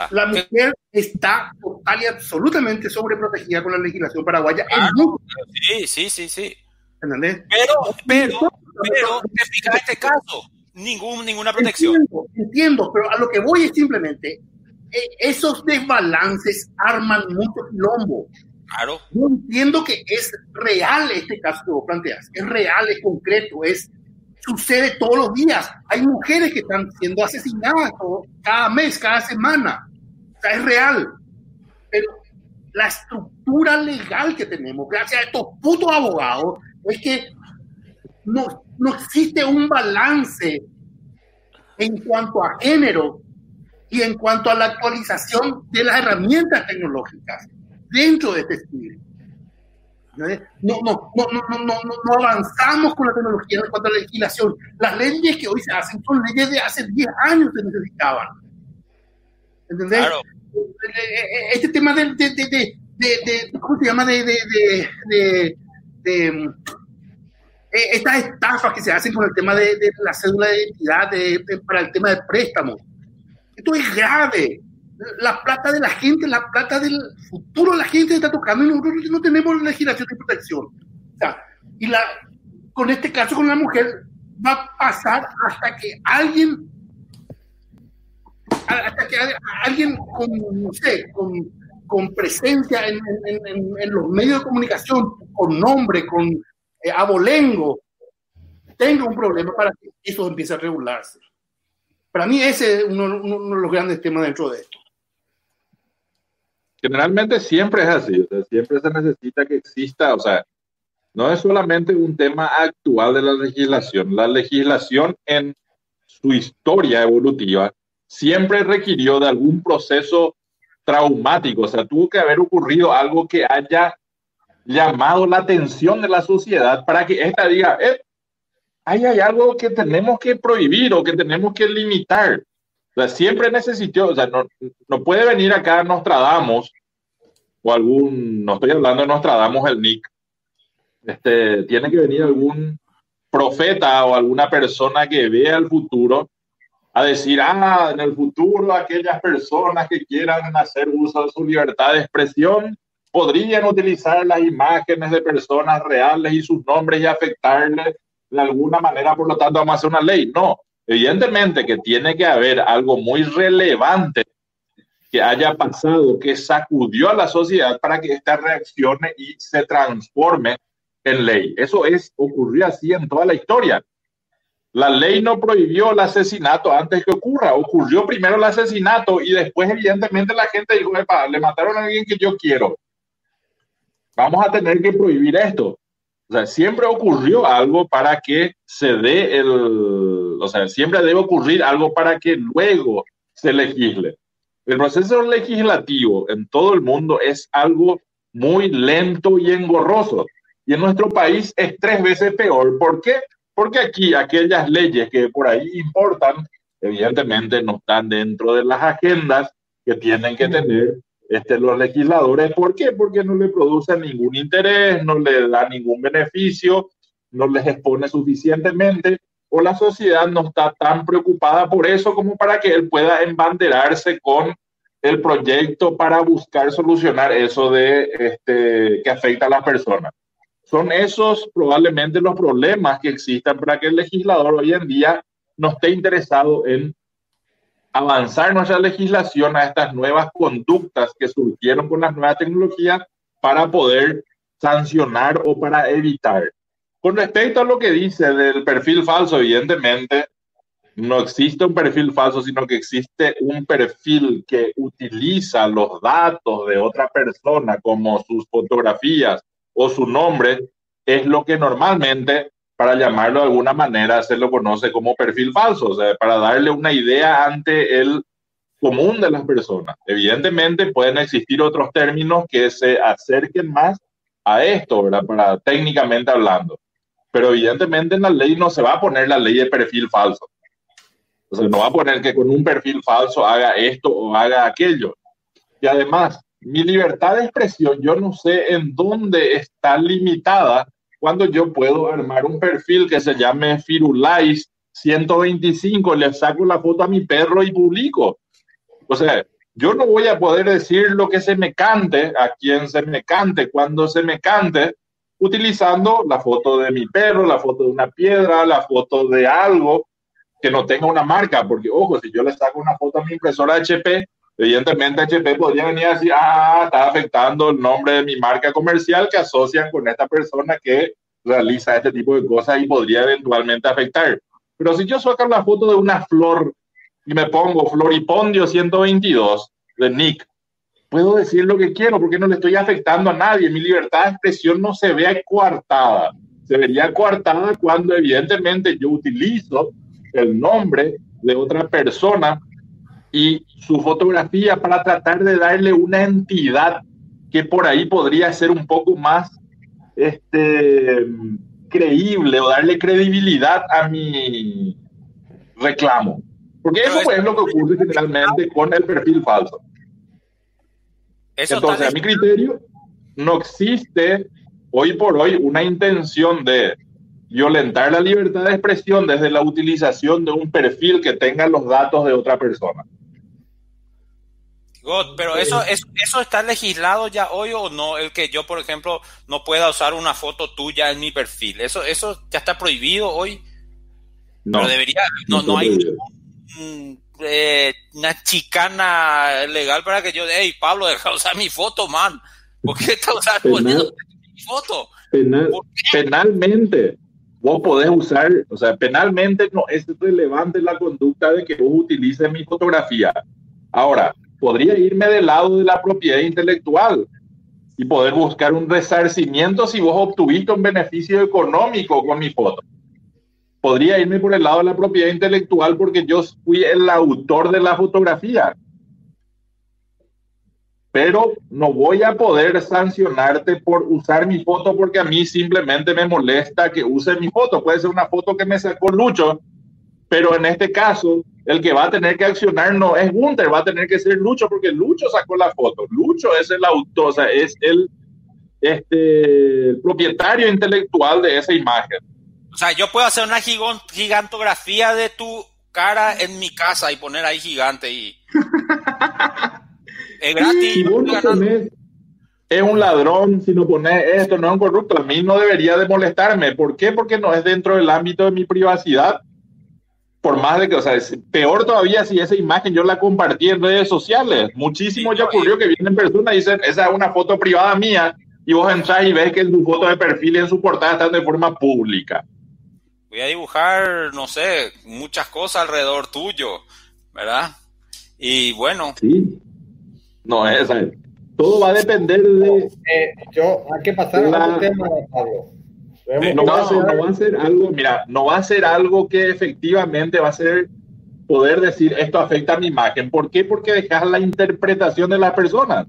S7: Ah, la mujer está total y absolutamente sobreprotegida con la legislación paraguaya.
S3: sí, sí, sí, sí. Pero, pero, pero, te fijas este caso, ningún, ninguna protección.
S7: Entiendo, entiendo, pero a lo que voy es simplemente, eh, esos desbalances arman mucho quilombo.
S3: Claro.
S7: Yo entiendo que es real este caso que vos planteas, es real, es concreto, es sucede todos los días. Hay mujeres que están siendo asesinadas cada mes, cada semana es real. Pero la estructura legal que tenemos, gracias a estos putos abogados, es que no, no existe un balance en cuanto a género y en cuanto a la actualización de las herramientas tecnológicas dentro de este estilo. No, no, no, no, no, no, avanzamos con la tecnología en cuanto a la legislación. Las leyes que hoy se hacen son leyes de hace 10 años que necesitaban. ¿Entendés? Claro. Este tema de, de, de, de, ¿cómo se llama? De, de, de, estas estafas que se hacen con el tema de, la cédula de identidad para el tema de préstamos. Esto es grave. La plata de la gente, la plata del futuro la gente está tocando y nosotros no tenemos legislación de protección. O sea, y la, con este caso con la mujer va a pasar hasta que alguien hasta que alguien con, no sé, con, con presencia en, los medios de comunicación, con nombre, con eh, abolengo, tenga un problema para que eso empiece a regularse. Para mí ese es uno de los grandes temas dentro de esto.
S6: Generalmente siempre es así, o sea, siempre se necesita que exista, o sea, no es solamente un tema actual de la legislación, la legislación en su historia evolutiva siempre requirió de algún proceso traumático, o sea, tuvo que haber ocurrido algo que haya llamado la atención de la sociedad para que esta diga, eh, hay algo que tenemos que prohibir o que tenemos que limitar. O sea, siempre necesitó, o sea, no, no puede venir acá Nostradamus o algún, no estoy hablando de Nostradamus el Nick, este, tiene que venir algún profeta o alguna persona que vea el futuro a decir, ah, en el futuro aquellas personas que quieran hacer uso de su libertad de expresión podrían utilizar las imágenes de personas reales y sus nombres y afectarles de alguna manera, por lo tanto vamos a hacer una ley. No, evidentemente que tiene que haber algo muy relevante que haya pasado, que sacudió a la sociedad para que esta reaccione y se transforme en ley. Eso es, ocurrió así en toda la historia. La ley no prohibió el asesinato antes que ocurra. Ocurrió primero el asesinato y después, evidentemente, la gente dijo: le mataron a alguien que yo quiero. Vamos a tener que prohibir esto. O sea, siempre ocurrió algo para que se dé el, o sea, siempre debe ocurrir algo para que luego se legisle. El proceso legislativo en todo el mundo es algo muy lento y engorroso. Y en nuestro país es tres veces peor. ¿Por qué? Porque aquí aquellas leyes que por ahí importan, evidentemente no están dentro de las agendas que tienen que tener este, los legisladores. ¿Por qué? Porque no le producen ningún interés, no le da ningún beneficio, no les expone suficientemente o la sociedad no está tan preocupada por eso como para que él pueda embanderarse con el proyecto para buscar solucionar eso de este, que afecta a las personas. Son esos probablemente los problemas que existan para que el legislador hoy en día no esté interesado en avanzar nuestra legislación a estas nuevas conductas que surgieron con las nuevas tecnologías para poder sancionar o para evitar. Con respecto a lo que dice del perfil falso, evidentemente no existe un perfil falso, sino que existe un perfil que utiliza los datos de otra persona como sus fotografías o su nombre, es lo que normalmente, para llamarlo de alguna manera, se lo conoce como perfil falso, o sea, para darle una idea ante el común de las personas. Evidentemente pueden existir otros términos que se acerquen más a esto. Para técnicamente hablando pero evidentemente en la ley no se va a poner la ley de perfil falso. O sea, no va a poner que con un perfil falso haga esto o haga aquello. Y además, mi libertad de expresión, yo no sé en dónde está limitada cuando yo puedo armar un perfil que se llame Firulais 125, le saco la foto a mi perro y publico. O sea, yo no voy a poder decir lo que se me cante, a quien se me cante, cuando se me cante, utilizando la foto de mi perro, la foto de una piedra, la foto de algo que no tenga una marca, porque ojo, si yo le saco una foto a mi impresora HP, evidentemente HP podría venir a decir, ah, está afectando el nombre de mi marca comercial que asocian con esta persona que realiza este tipo de cosas y podría eventualmente afectar. Pero si yo saco la foto de una flor y me pongo Floripondio 122 de Nick, puedo decir lo que quiero porque no le estoy afectando a nadie. Mi libertad de expresión no se ve coartada. Se vería coartada cuando evidentemente yo utilizo el nombre de otra persona y su fotografía para tratar de darle una entidad que por ahí podría ser un poco más este, creíble o darle credibilidad a mi reclamo. Porque eso es lo que ocurre generalmente con el perfil falso. Entonces, a mi criterio, no existe hoy por hoy una intención de violentar la libertad de expresión desde la utilización de un perfil que tenga los datos de otra persona.
S3: pero eso, eso, eso está legislado ya hoy o no, el que yo, por ejemplo, no pueda usar una foto tuya en mi perfil. Eso, eso ya está prohibido hoy. No, pero debería, no, no, hay eh, una chicana legal para que yo, hey, Pablo, deja usar mi foto, man. ¿Por qué estás usando mi foto?
S6: penalmente, vos podés usar, o sea, penalmente no es relevante la conducta de que vos utilices mi fotografía. Ahora, podría irme del lado de la propiedad intelectual y poder buscar un resarcimiento si vos obtuviste un beneficio económico con mi foto podría irme por el lado de la propiedad intelectual porque yo fui el autor de la fotografía. Pero no voy a poder sancionarte por usar mi foto porque a mí simplemente me molesta que use mi foto. Puede ser una foto que me sacó Lucho, pero en este caso el que va a tener que accionar no es Gunter, va a tener que ser Lucho porque Lucho sacó la foto. Lucho es el autor, o sea, es el, este, el propietario intelectual de esa imagen.
S3: O sea, yo puedo hacer una gigantografía de tu cara en mi casa y poner ahí gigante y...
S6: es gratis. Si vos no es un ladrón, si no pones esto, no es un corrupto, a mí no debería de molestarme. ¿Por qué? Porque no es dentro del ámbito de mi privacidad. Por más de que, o sea, es peor todavía si esa imagen yo la compartí en redes sociales. Muchísimo ya ocurrió que vienen personas y dicen, esa es una foto privada mía, y vos entras y ves que en su foto de perfil y en su portada están de forma pública
S3: voy a dibujar, no sé, muchas cosas alrededor tuyo, ¿verdad? Y bueno.
S6: Sí. No, es, todo va a depender de...
S5: Eh, yo, hay que pasar a otro tema, Pablo.
S6: No va, a ser, algo, mira, no va a ser algo que efectivamente va a ser poder decir esto afecta a mi imagen. ¿Por qué? Porque dejas la interpretación de las personas.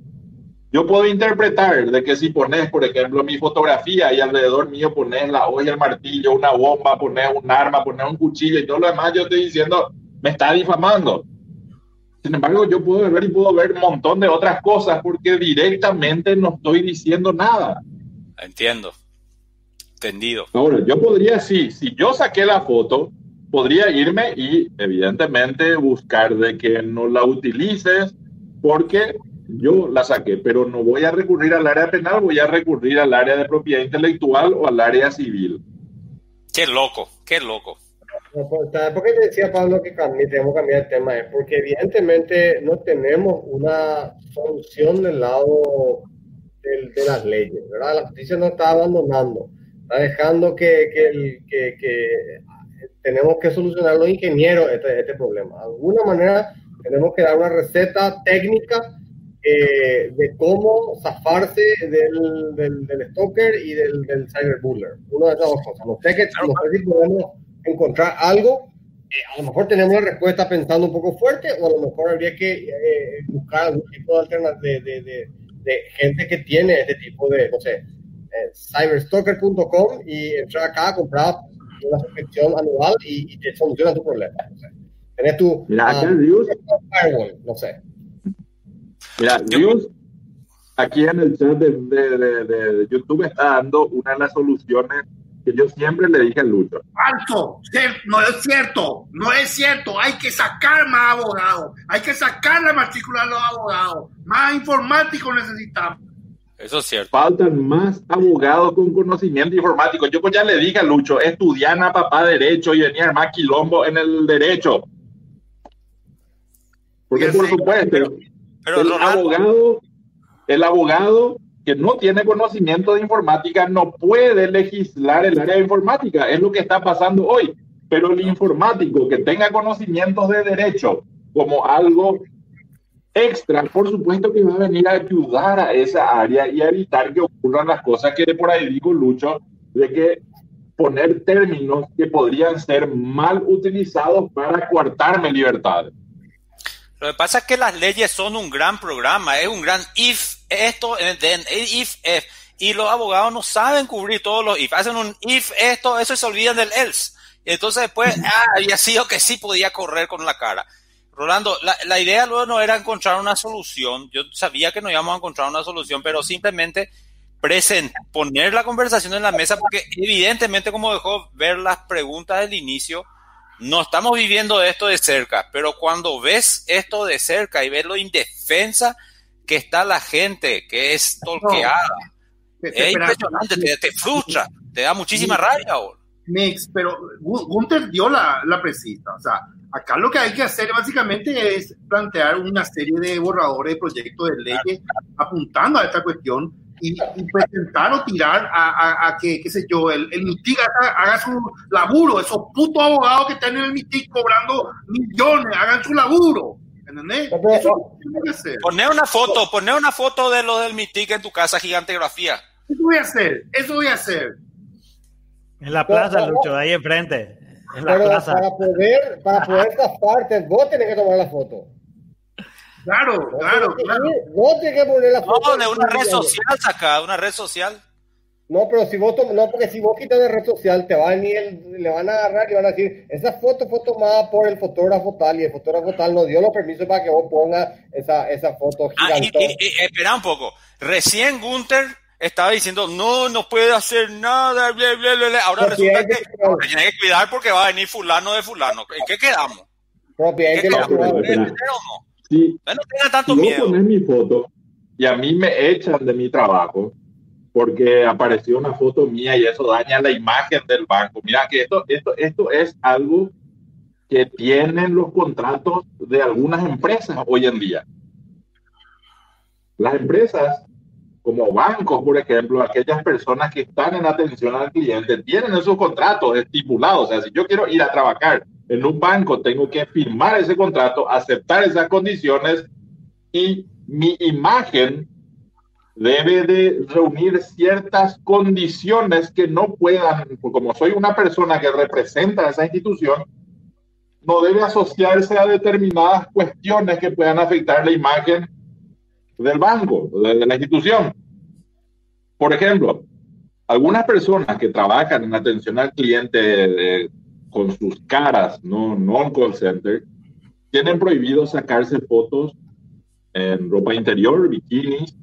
S6: Yo puedo interpretar de que si pones, por ejemplo, mi fotografía y alrededor mío pones la olla, el martillo, una bomba, pones un arma, pones un cuchillo y todo lo demás, yo estoy diciendo, me está difamando. Sin embargo, yo puedo ver y puedo ver un montón de otras cosas porque directamente no estoy diciendo nada.
S3: Entiendo. Entendido.
S6: Ahora, yo podría, sí, si yo saqué la foto, podría irme y evidentemente buscar de que no la utilices porque yo la saqué, pero no voy a recurrir al área penal, voy a recurrir al área de propiedad intelectual o al área civil.
S3: Qué loco, qué loco.
S5: ¿Por qué te decía Pablo que tenemos que cambiar el tema? Es porque evidentemente no tenemos una solución del lado de las leyes, ¿verdad? La justicia no está abandonando, está dejando que, que, que, que tenemos que solucionar los ingenieros este, este problema. De alguna manera tenemos que dar una receta técnica eh, de cómo zafarse del, del, del, stalker y del, del cyberbullying. Una de esas dos cosas. No sé, que, no sé si podemos encontrar algo. Eh, a lo mejor tenemos la respuesta pensando un poco fuerte o a lo mejor habría que eh, buscar algún tipo de alternativa de, de, de, de, gente que tiene este tipo de, no sé, eh, cyberstalker.com y entrar acá a comprar una suscripción anual y, y te soluciona tu problema. No sé. Tenés tu...
S6: Mira, acá
S5: uh, no sé.
S6: Mira, Dios aquí en el chat de, de, de, YouTube está dando una de las soluciones que yo siempre le dije a Lucho.
S7: Falso, no es cierto, no es cierto. Hay que sacar más abogados, hay que sacar la matrícula de los abogados, más informáticos necesitamos.
S3: Eso es cierto.
S6: Faltan más abogados con conocimiento informático. Yo pues ya le dije a Lucho, estudiana papá derecho y venía más quilombo en el derecho. Porque por supuesto, el abogado, el abogado que no tiene conocimiento de informática no puede legislar el área de informática. Es lo que está pasando hoy. Pero el informático que tenga conocimientos de derecho como algo extra, por supuesto que va a venir a ayudar a esa área y a evitar que ocurran las cosas que por ahí digo Lucho, de que poner términos que podrían ser mal utilizados para coartarme libertades.
S3: Lo que pasa es que las leyes son un gran programa, es un gran if, esto, then, if, if. Y los abogados no saben cubrir todos los if. Hacen un if, esto, eso se olvidan del else. Y entonces después, ah, había sido que sí podía correr con la cara. Rolando, la, la, idea luego no era encontrar una solución. Yo sabía que no íbamos a encontrar una solución, pero simplemente present, poner la conversación en la mesa, porque evidentemente, como dejó ver las preguntas del inicio, no estamos viviendo esto de cerca, pero cuando ves esto de cerca y ves lo indefensa que está la gente, que es tolqueada, es impresionante, te, frustra, te da muchísima rabia.
S7: Mix, pero Gunther dio la, la precisa, o sea, acá lo que hay que hacer básicamente es plantear una serie de borradores de proyectos de leyes apuntando a esta cuestión y, presentar o tirar a, que, qué sé yo, el, el MITIC haga, su laburo, esos putos abogados que están en el MITIC cobrando millones, hagan su laburo. ¿Entendés? Eso
S3: que hacer. Poner una foto, poner una foto de lo del MITIC en tu casa, gigantegrafía.
S7: Eso voy a hacer, eso voy a hacer.
S4: En la plaza, Lucho, ahí enfrente. En la plaza.
S5: Para poder, para poder estas partes, vos tenés que tomar la foto.
S7: Claro, claro, claro.
S5: No tiene que poner la
S3: foto. No, de una red social saca, una red social.
S5: No, pero si vos no, porque si vos quitas de red social, te van y le van a agarrar y van a decir, esa foto fue tomada por el fotógrafo tal y el fotógrafo tal no dio los permisos para que vos pongas esa, esa foto
S3: ah, y, espera un poco, recién Gunther estaba diciendo, no, no puede hacer nada, bla, bla, bla, ahora resulta que, que tiene que cuidar porque va a venir fulano de fulano. ¿En qué quedamos?
S5: ¿En qué quedamos?
S6: Si, no tanto miedo. poner mi foto y a mí me echan de mi trabajo porque apareció una foto mía y eso daña la imagen del banco. Mira que esto, esto, esto es algo que tienen los contratos de algunas empresas hoy en día. Las empresas, como bancos, por ejemplo, aquellas personas que están en atención al cliente, tienen esos contratos estipulados. O sea, si yo quiero ir a trabajar en un banco tengo que firmar ese contrato, aceptar esas condiciones y mi imagen debe de reunir ciertas condiciones que no puedan, como soy una persona que representa esa institución, no debe asociarse a determinadas cuestiones que puedan afectar la imagen del banco, de, la institución. Por ejemplo, algunas personas que trabajan en atención al cliente eh, con sus caras, no, no call center, tienen prohibido sacarse fotos en ropa interior, bikinis,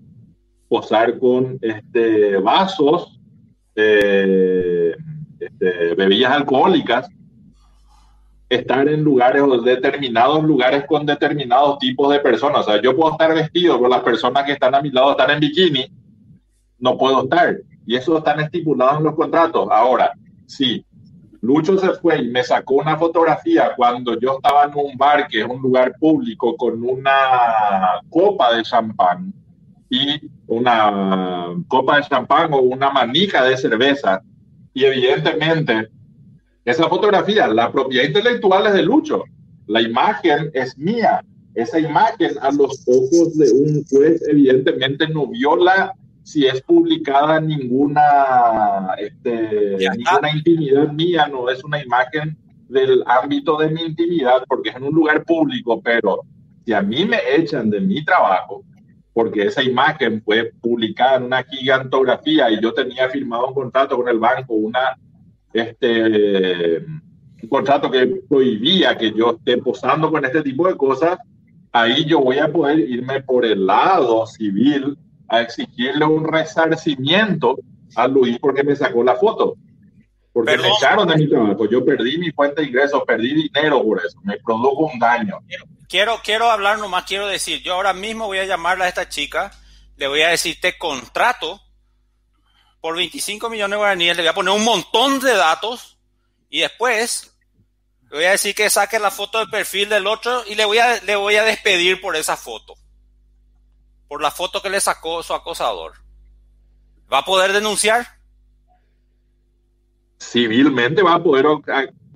S6: posar con este, vasos, eh, este, bebidas alcohólicas, estar en lugares o determinados lugares con determinados tipos de personas. O sea, yo puedo estar vestido, pero las personas que están a mi lado están en bikini, no puedo estar. Y eso están estipulados en los contratos. Ahora, sí, Lucho se fue y me sacó una fotografía cuando yo estaba en un bar, que es un lugar público, con una copa de champán y una copa de champán o una manija de cerveza. Y evidentemente, esa fotografía, la propiedad intelectual es de Lucho. La imagen es mía. Esa imagen a los ojos de un juez evidentemente no viola si es publicada ninguna, este, ninguna intimidad mía, no es una imagen del ámbito de mi intimidad porque es en un lugar público, pero si a mí me echan de mi trabajo, porque esa imagen fue publicada en una gigantografía y yo tenía firmado un contrato con el banco, una, este, un contrato que prohibía que yo esté posando con este tipo de cosas, ahí yo voy a poder irme por el lado civil a exigirle un resarcimiento a Luis porque me sacó la foto. Porque me echaron de mi trabajo. Yo perdí mi fuente de ingresos, perdí dinero por eso. Me produjo un daño.
S3: Quiero, quiero hablar nomás, quiero decir, yo ahora mismo voy a llamarle a esta chica, le voy a decir, te contrato por 25 millones de guaraníes, le voy a poner un montón de datos y después le voy a decir que saque la foto de perfil del otro y le voy a, le voy a despedir por esa foto por la foto que le sacó su acosador, ¿va a poder denunciar?
S6: Civilmente va a poder,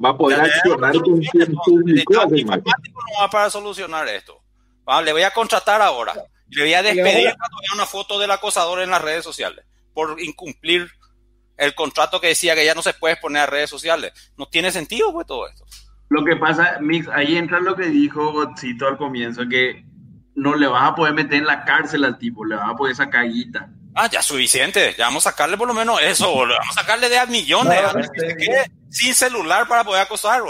S6: va a poder accionar con publicó
S3: no va para solucionar esto. le voy a contratar ahora. Le voy a despedir vea una foto del acosador en las redes sociales por incumplir el contrato que decía que ya no se puede exponer a redes sociales. No tiene sentido pues todo esto.
S2: Lo que pasa, Mix, ahí entra lo que dijo Gotcito al comienzo, que no le vas a poder meter en la cárcel al tipo, le vas a poder sacar guita.
S3: Ah, ya suficiente, ya vamos a sacarle por lo menos eso, vamos a sacarle de a millones, sin celular para poder acosar,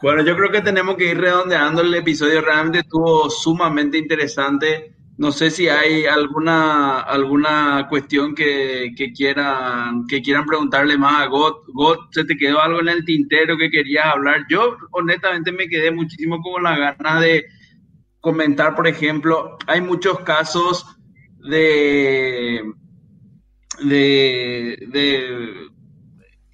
S2: Bueno, yo creo que tenemos que ir redondeando el episodio, realmente estuvo sumamente interesante. No sé si hay alguna, alguna cuestión que, que, quieran, que quieran preguntarle más a God. God, ¿se te quedó algo en el tintero que querías hablar? Yo honestamente me quedé muchísimo con la gana de, comentar, por ejemplo, hay muchos casos de, de,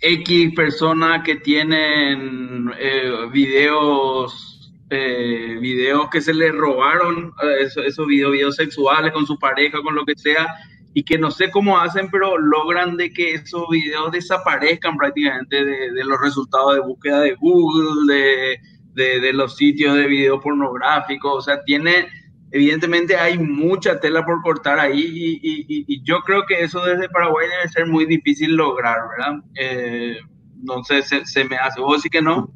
S2: X personas que tienen eh, videos, eh, videos que se les robaron, eh, esos, videos, videos sexuales con su pareja, con lo que sea, y que no sé cómo hacen, pero logran de que esos videos desaparezcan prácticamente de, de los resultados de búsqueda de Google, de de, los sitios de video pornográficos, o sea, tiene, evidentemente hay mucha tela por cortar ahí y, yo creo que eso desde Paraguay debe ser muy difícil lograr, ¿verdad? Eh, no sé, se, me hace, vos sí que no.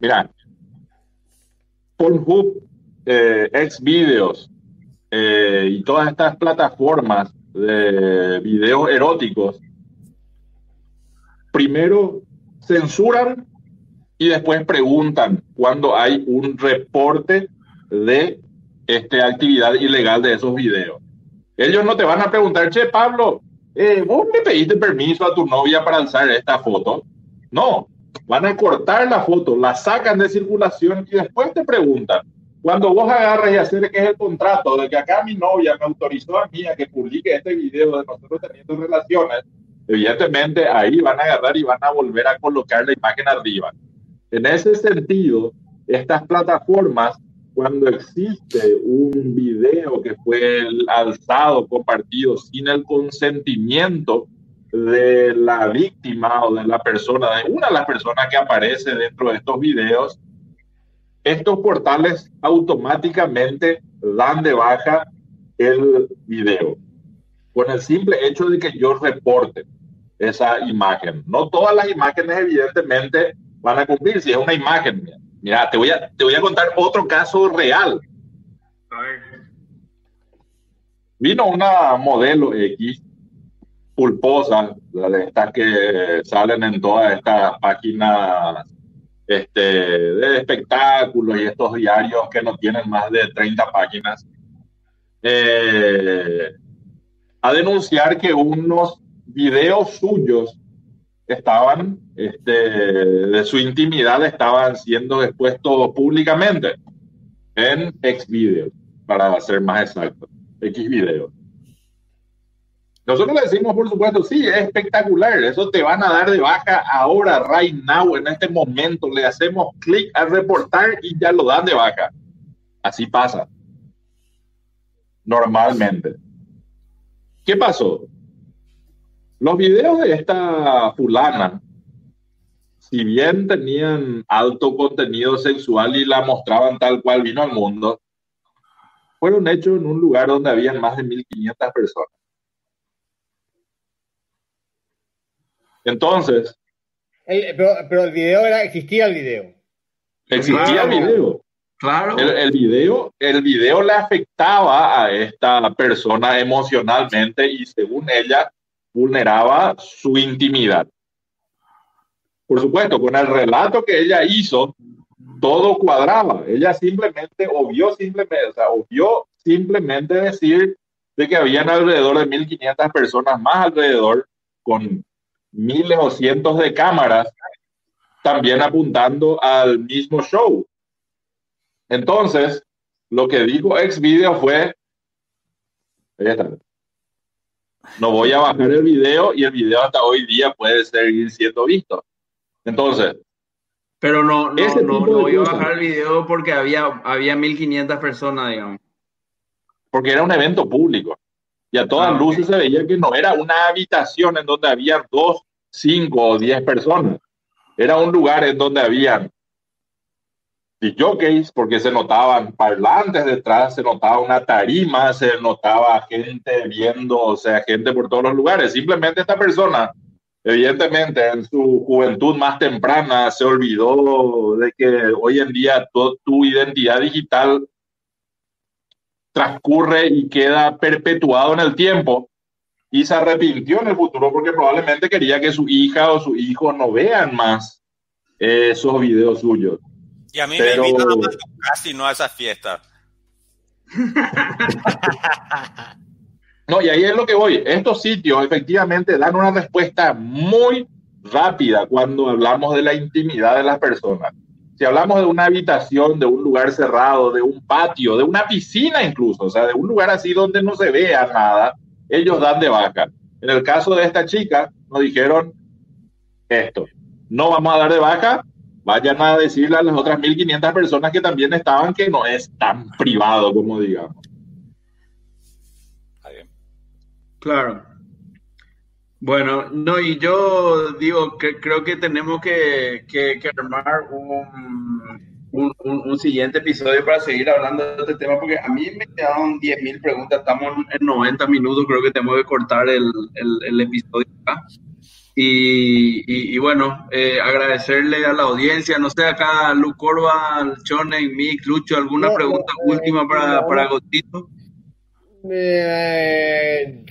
S6: Mira, Pornhub, eh, Xvideos eh, y todas estas plataformas de videos eróticos, primero censuran y después preguntan cuando hay un reporte de este, actividad ilegal de esos videos. Ellos no te van a preguntar, che, Pablo, eh, ¿vos le pediste permiso a tu novia para alzar esta foto? No, van a cortar la foto, la sacan de circulación y después te preguntan. Cuando vos agarras y haces que es el contrato de que acá mi novia me autorizó a mí a que publique este video de nosotros teniendo relaciones, evidentemente ahí van a agarrar y van a volver a colocar la imagen arriba. En ese sentido, estas plataformas, cuando existe un video que fue alzado, compartido sin el consentimiento de la víctima o de la persona, de una de las personas que aparece dentro de estos videos, estos portales automáticamente dan de baja el video. Con el simple hecho de que yo reporte esa imagen. No todas las imágenes, evidentemente, van a cumplir. Si es una imagen, mira, te voy a, te voy a contar otro caso real. Vino una modelo X pulposa, de estas que salen en todas estas páginas este, de espectáculos y estos diarios que no tienen más de 30 páginas, eh, a denunciar que unos videos suyos estaban, este, de su intimidad, estaban siendo expuestos públicamente en Xvideos, para ser más exacto, Xvideos. Nosotros le decimos, por supuesto, sí, es espectacular, eso te van a dar de baja ahora, right now, en este momento. Le hacemos clic a reportar y ya lo dan de baja. Así pasa. Normalmente. ¿Qué pasó? Los videos de esta fulana, si bien tenían alto contenido sexual y la mostraban tal cual vino al mundo, fueron hechos en un lugar donde habían más de 1.500 personas. Entonces.
S5: pero, el video era, existía el video.
S6: Existía el video. Claro. El, video, el video le afectaba a esta persona emocionalmente y según ella vulneraba su intimidad. Por supuesto, con el relato que ella hizo, todo cuadraba. Ella simplemente obvió simplemente, o sea, obvió simplemente decir de que habían alrededor de 1.500 personas más alrededor con miles o cientos de cámaras también apuntando al mismo show. Entonces, lo que dijo Xvideo fue, no voy a bajar el video y el video hasta hoy día puede seguir siendo visto. Entonces,
S2: pero no, no, no, no voy a bajar el video porque había, había 1500 personas, digamos.
S6: Porque era un evento público. Y a todas ah, luces se veía que no era una habitación en donde había dos, cinco o diez personas. Era un lugar en donde habían jockeys, porque se notaban parlantes detrás, se notaba una tarima, se notaba gente viendo, o sea, gente por todos los lugares. Simplemente esta persona, evidentemente, en su juventud más temprana, se olvidó de que hoy en día tu identidad digital transcurre y queda perpetuado en el tiempo y se arrepintió en el futuro porque probablemente quería que su hija o su hijo no vean más esos videos suyos.
S3: Y a mí me invitan a casi no a esa fiesta.
S6: no, y ahí es lo que voy. Estos sitios efectivamente dan una respuesta muy rápida cuando hablamos de la intimidad de las personas. Si hablamos de una habitación, de un lugar cerrado, de un patio, de una piscina incluso, o sea, de un lugar así donde no se vea nada, ellos dan de baja. En el caso de esta chica, nos dijeron esto, no vamos a dar de baja, vayan a decirle a las otras 1.500 personas que también estaban que no es tan privado como digamos.
S2: Claro. Bueno, no, y yo digo que creo que tenemos que, que, armar un, un, siguiente episodio para seguir hablando de este tema, porque a mí me quedaron 10.000 preguntas, estamos en 90 minutos, creo que tenemos que cortar el, el, episodio acá. Y, y, bueno, eh, agradecerle a la audiencia, no sé, acá Lu Corva, Chone, Mick, Lucho, ¿alguna pregunta última para, para Gotito?
S5: Eh,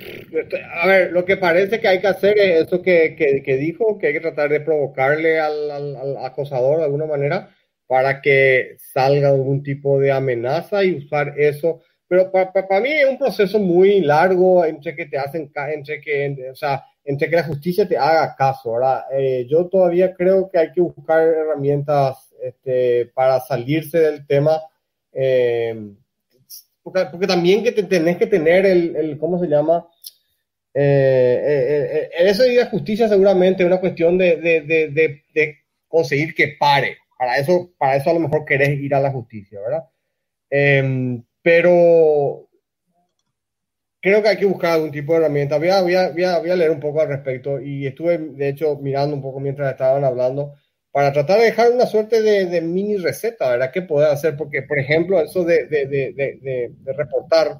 S5: a ver, lo que parece que hay que hacer es eso que, que, dijo, que hay que tratar de provocarle al, al, acosador de alguna manera para que salga algún tipo de amenaza y usar eso. Pero para mí es un proceso muy largo entre que te hacen, entre que, o sea, entre que la justicia te haga caso. ¿verdad? Eh, yo todavía creo que hay que buscar herramientas este, para salirse del tema. Eh, porque, también que te, tenés que tener el, el ¿cómo se llama? Eh, eh, eh eso de justicia seguramente es una cuestión de, de, de, de, conseguir que pare. Para eso, para eso a lo mejor querés ir a la justicia, ¿verdad? Em, pero creo que hay que buscar algún tipo de herramienta. Voy a, voy, a, voy, a, voy a, leer un poco al respecto y estuve, de hecho, mirando un poco mientras estaban hablando para tratar de dejar una suerte de, mini receta, ¿verdad? ¿Qué poder hacer? Porque, por ejemplo, eso de, de, de reportar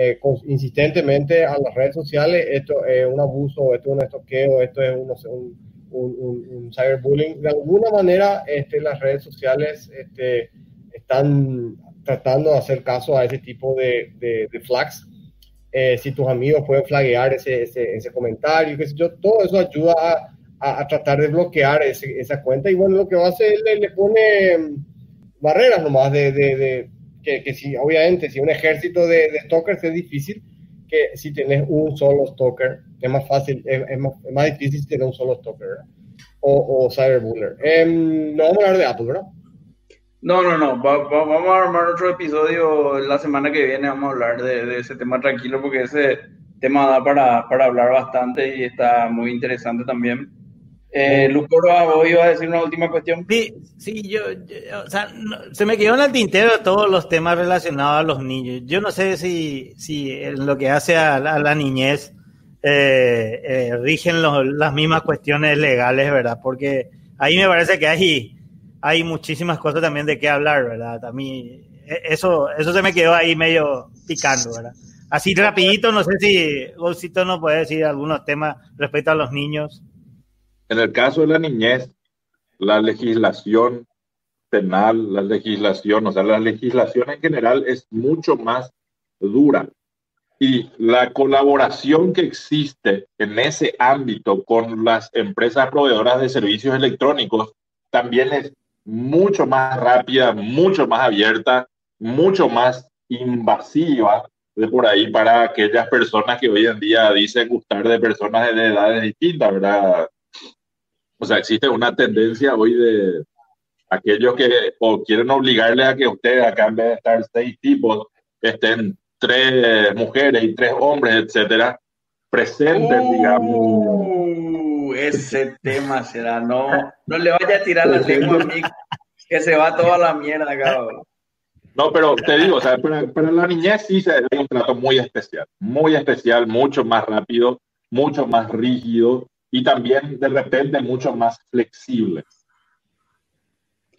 S5: eh, insistentemente a las redes sociales, esto es un abuso, esto es un estoqueo, esto es un, un, un, cyberbullying. De alguna manera, este, las redes sociales este, están tratando de hacer caso a ese tipo de, de, flags. Eh, si tus amigos pueden flaguear ese, ese, ese comentario, que yo, todo eso ayuda a, a, tratar de bloquear esa cuenta. Y bueno, lo que va a hacer, le, le pone mm, barreras nomás de, de que, que, si, obviamente, si un ejército de, de stalkers es difícil, que si tienes un solo stalker, es más fácil, es, más, es más, difícil si un solo stalker. O, o cyberbullying. Eh, no vamos a hablar de Apple, ¿verdad?
S2: No, no, no. vamos a armar otro episodio la semana que viene. Vamos a hablar de, de ese tema tranquilo porque ese tema da para, para, hablar bastante y está muy interesante también. Eh, Lucoro, vos ibas a decir una última cuestión.
S4: Sí, sí yo, o sea, se me quedó en el tintero todos los temas relacionados a los niños. Yo no sé si, si en lo que hace a la, niñez eh, eh, rigen las mismas cuestiones legales, ¿verdad? Porque ahí me parece que hay, hay muchísimas cosas también de qué hablar, ¿verdad? A mí, e, eso, eso se me quedó ahí medio picando, ¿verdad? Así rapidito, no sé si Golcito nos puede decir algunos temas respecto a los niños.
S6: En el caso de la niñez, la legislación penal, la legislación, o sea, la legislación en general es mucho más dura. Y la colaboración que existe en ese ámbito con las empresas proveedoras de servicios electrónicos también es mucho más rápida, mucho más abierta, mucho más invasiva de por ahí para aquellas personas que hoy en día dicen gustar de personas de edades distintas, ¿verdad? O sea, existe una tendencia hoy de aquellos que o quieren obligarle a que ustedes, acá en vez de estar seis tipos, estén tres mujeres y tres hombres, etcétera, presentes, uh, digamos.
S2: Ese tema será, no, no le vaya a tirar la lengua a mí, que se va toda la mierda, cabrón.
S6: No, pero te digo, o sea, para, para la niñez sí se hay un trato muy especial, muy especial, mucho más rápido, mucho más rígido, y también de repente mucho más flexible.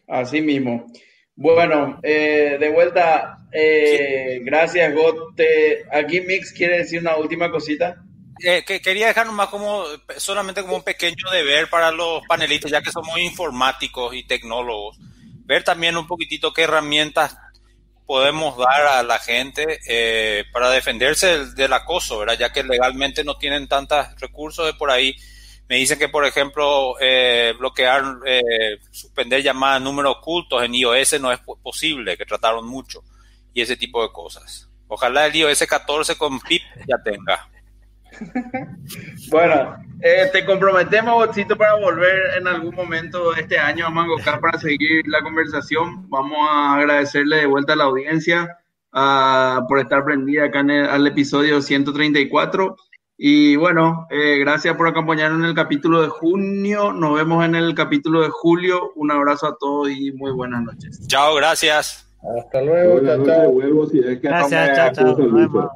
S2: Así mismo. Bueno, eh, de vuelta, eh, gracias, Gote. Aquí Mix quiere decir una última cosita.
S3: Eh, que quería dejar nomás como solamente como un pequeño deber para los panelistas, ya que somos informáticos y tecnólogos, ver también un poquitito qué herramientas podemos dar a la gente para defenderse del, del, acoso, ¿verdad? Ya que legalmente no tienen tantos recursos de por ahí me dicen que, por ejemplo, eh, bloquear, eh, suspender llamadas números ocultos en iOS no es posible, que trataron mucho, y ese tipo de cosas. Ojalá el iOS 14 con PIP ya tenga.
S2: bueno, eh, te comprometemos, Botcito, para volver en algún momento este año a Mangocar para seguir la conversación. Vamos a agradecerle de vuelta a la audiencia uh, por estar prendida acá en el, al episodio 134. Y bueno, eh, gracias por acompañarnos en el capítulo de junio. Nos vemos en el capítulo de julio. Un abrazo a todos y muy buenas noches.
S3: Chao, gracias.
S5: Hasta luego. Chao, chao.
S4: Gracias, chao, chao.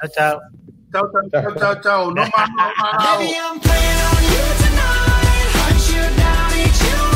S4: Chao, chao.
S7: Chao, chao, chao, chao. No más, no más. Baby, I'm playing
S8: on you tonight. Hunt you down, eat you